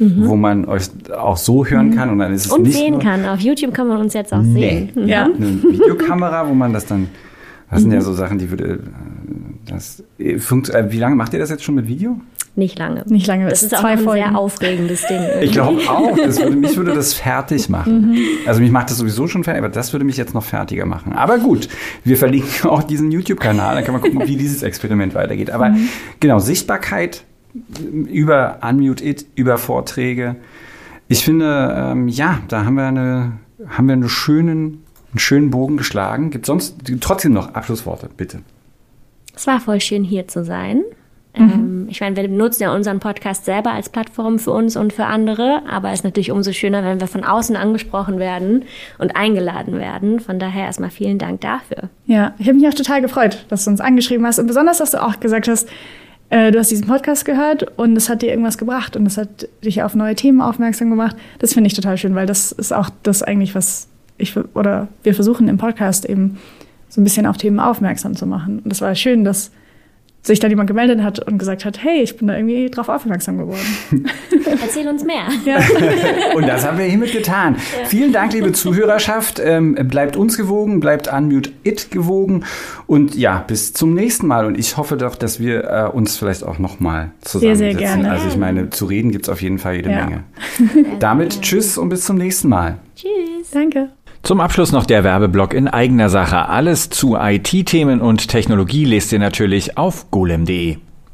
Mhm. wo man euch auch so hören mhm. kann und dann ist es und nicht sehen kann. Auf YouTube kann man uns jetzt auch nee. sehen. Ja. Eine Videokamera, wo man das dann das sind ja mhm. so Sachen, die würde das wie lange macht ihr das jetzt schon mit Video? Nicht lange. Nicht lange. Das ist auch ein Folgen. sehr aufregendes Ding. Irgendwie. Ich glaube auch. Das würde, mich würde das fertig machen. Mhm. Also mich macht das sowieso schon fertig, aber das würde mich jetzt noch fertiger machen. Aber gut, wir verlinken auch diesen YouTube-Kanal. Dann kann man gucken, wie dieses Experiment weitergeht. Aber mhm. genau, Sichtbarkeit über Unmute It, über Vorträge. Ich finde, ähm, ja, da haben wir eine, haben wir einen schönen, einen schönen Bogen geschlagen. Gibt sonst trotzdem noch Abschlussworte, bitte? Es war voll schön hier zu sein. Mhm. Ähm, ich meine, wir nutzen ja unseren Podcast selber als Plattform für uns und für andere, aber es ist natürlich umso schöner, wenn wir von außen angesprochen werden und eingeladen werden. Von daher erstmal vielen Dank dafür. Ja, ich habe mich auch total gefreut, dass du uns angeschrieben hast und besonders, dass du auch gesagt hast, äh, du hast diesen Podcast gehört und es hat dir irgendwas gebracht und es hat dich auf neue Themen aufmerksam gemacht. Das finde ich total schön, weil das ist auch das eigentlich, was ich oder wir versuchen im Podcast eben so ein bisschen auf Themen aufmerksam zu machen. Und das war schön, dass sich dann jemand gemeldet hat und gesagt hat, hey, ich bin da irgendwie drauf aufmerksam geworden. Erzähl uns mehr. Ja. und das haben wir hiermit getan. Ja. Vielen Dank, liebe Zuhörerschaft. Ähm, bleibt uns gewogen, bleibt Unmute It gewogen. Und ja, bis zum nächsten Mal. Und ich hoffe doch, dass wir äh, uns vielleicht auch nochmal zusammensetzen. Sehr, sehr gerne. Also ich meine, zu reden gibt es auf jeden Fall jede ja. Menge. Damit tschüss und bis zum nächsten Mal. Tschüss. Danke. Zum Abschluss noch der Werbeblock in eigener Sache. Alles zu IT-Themen und Technologie lest ihr natürlich auf golem.de.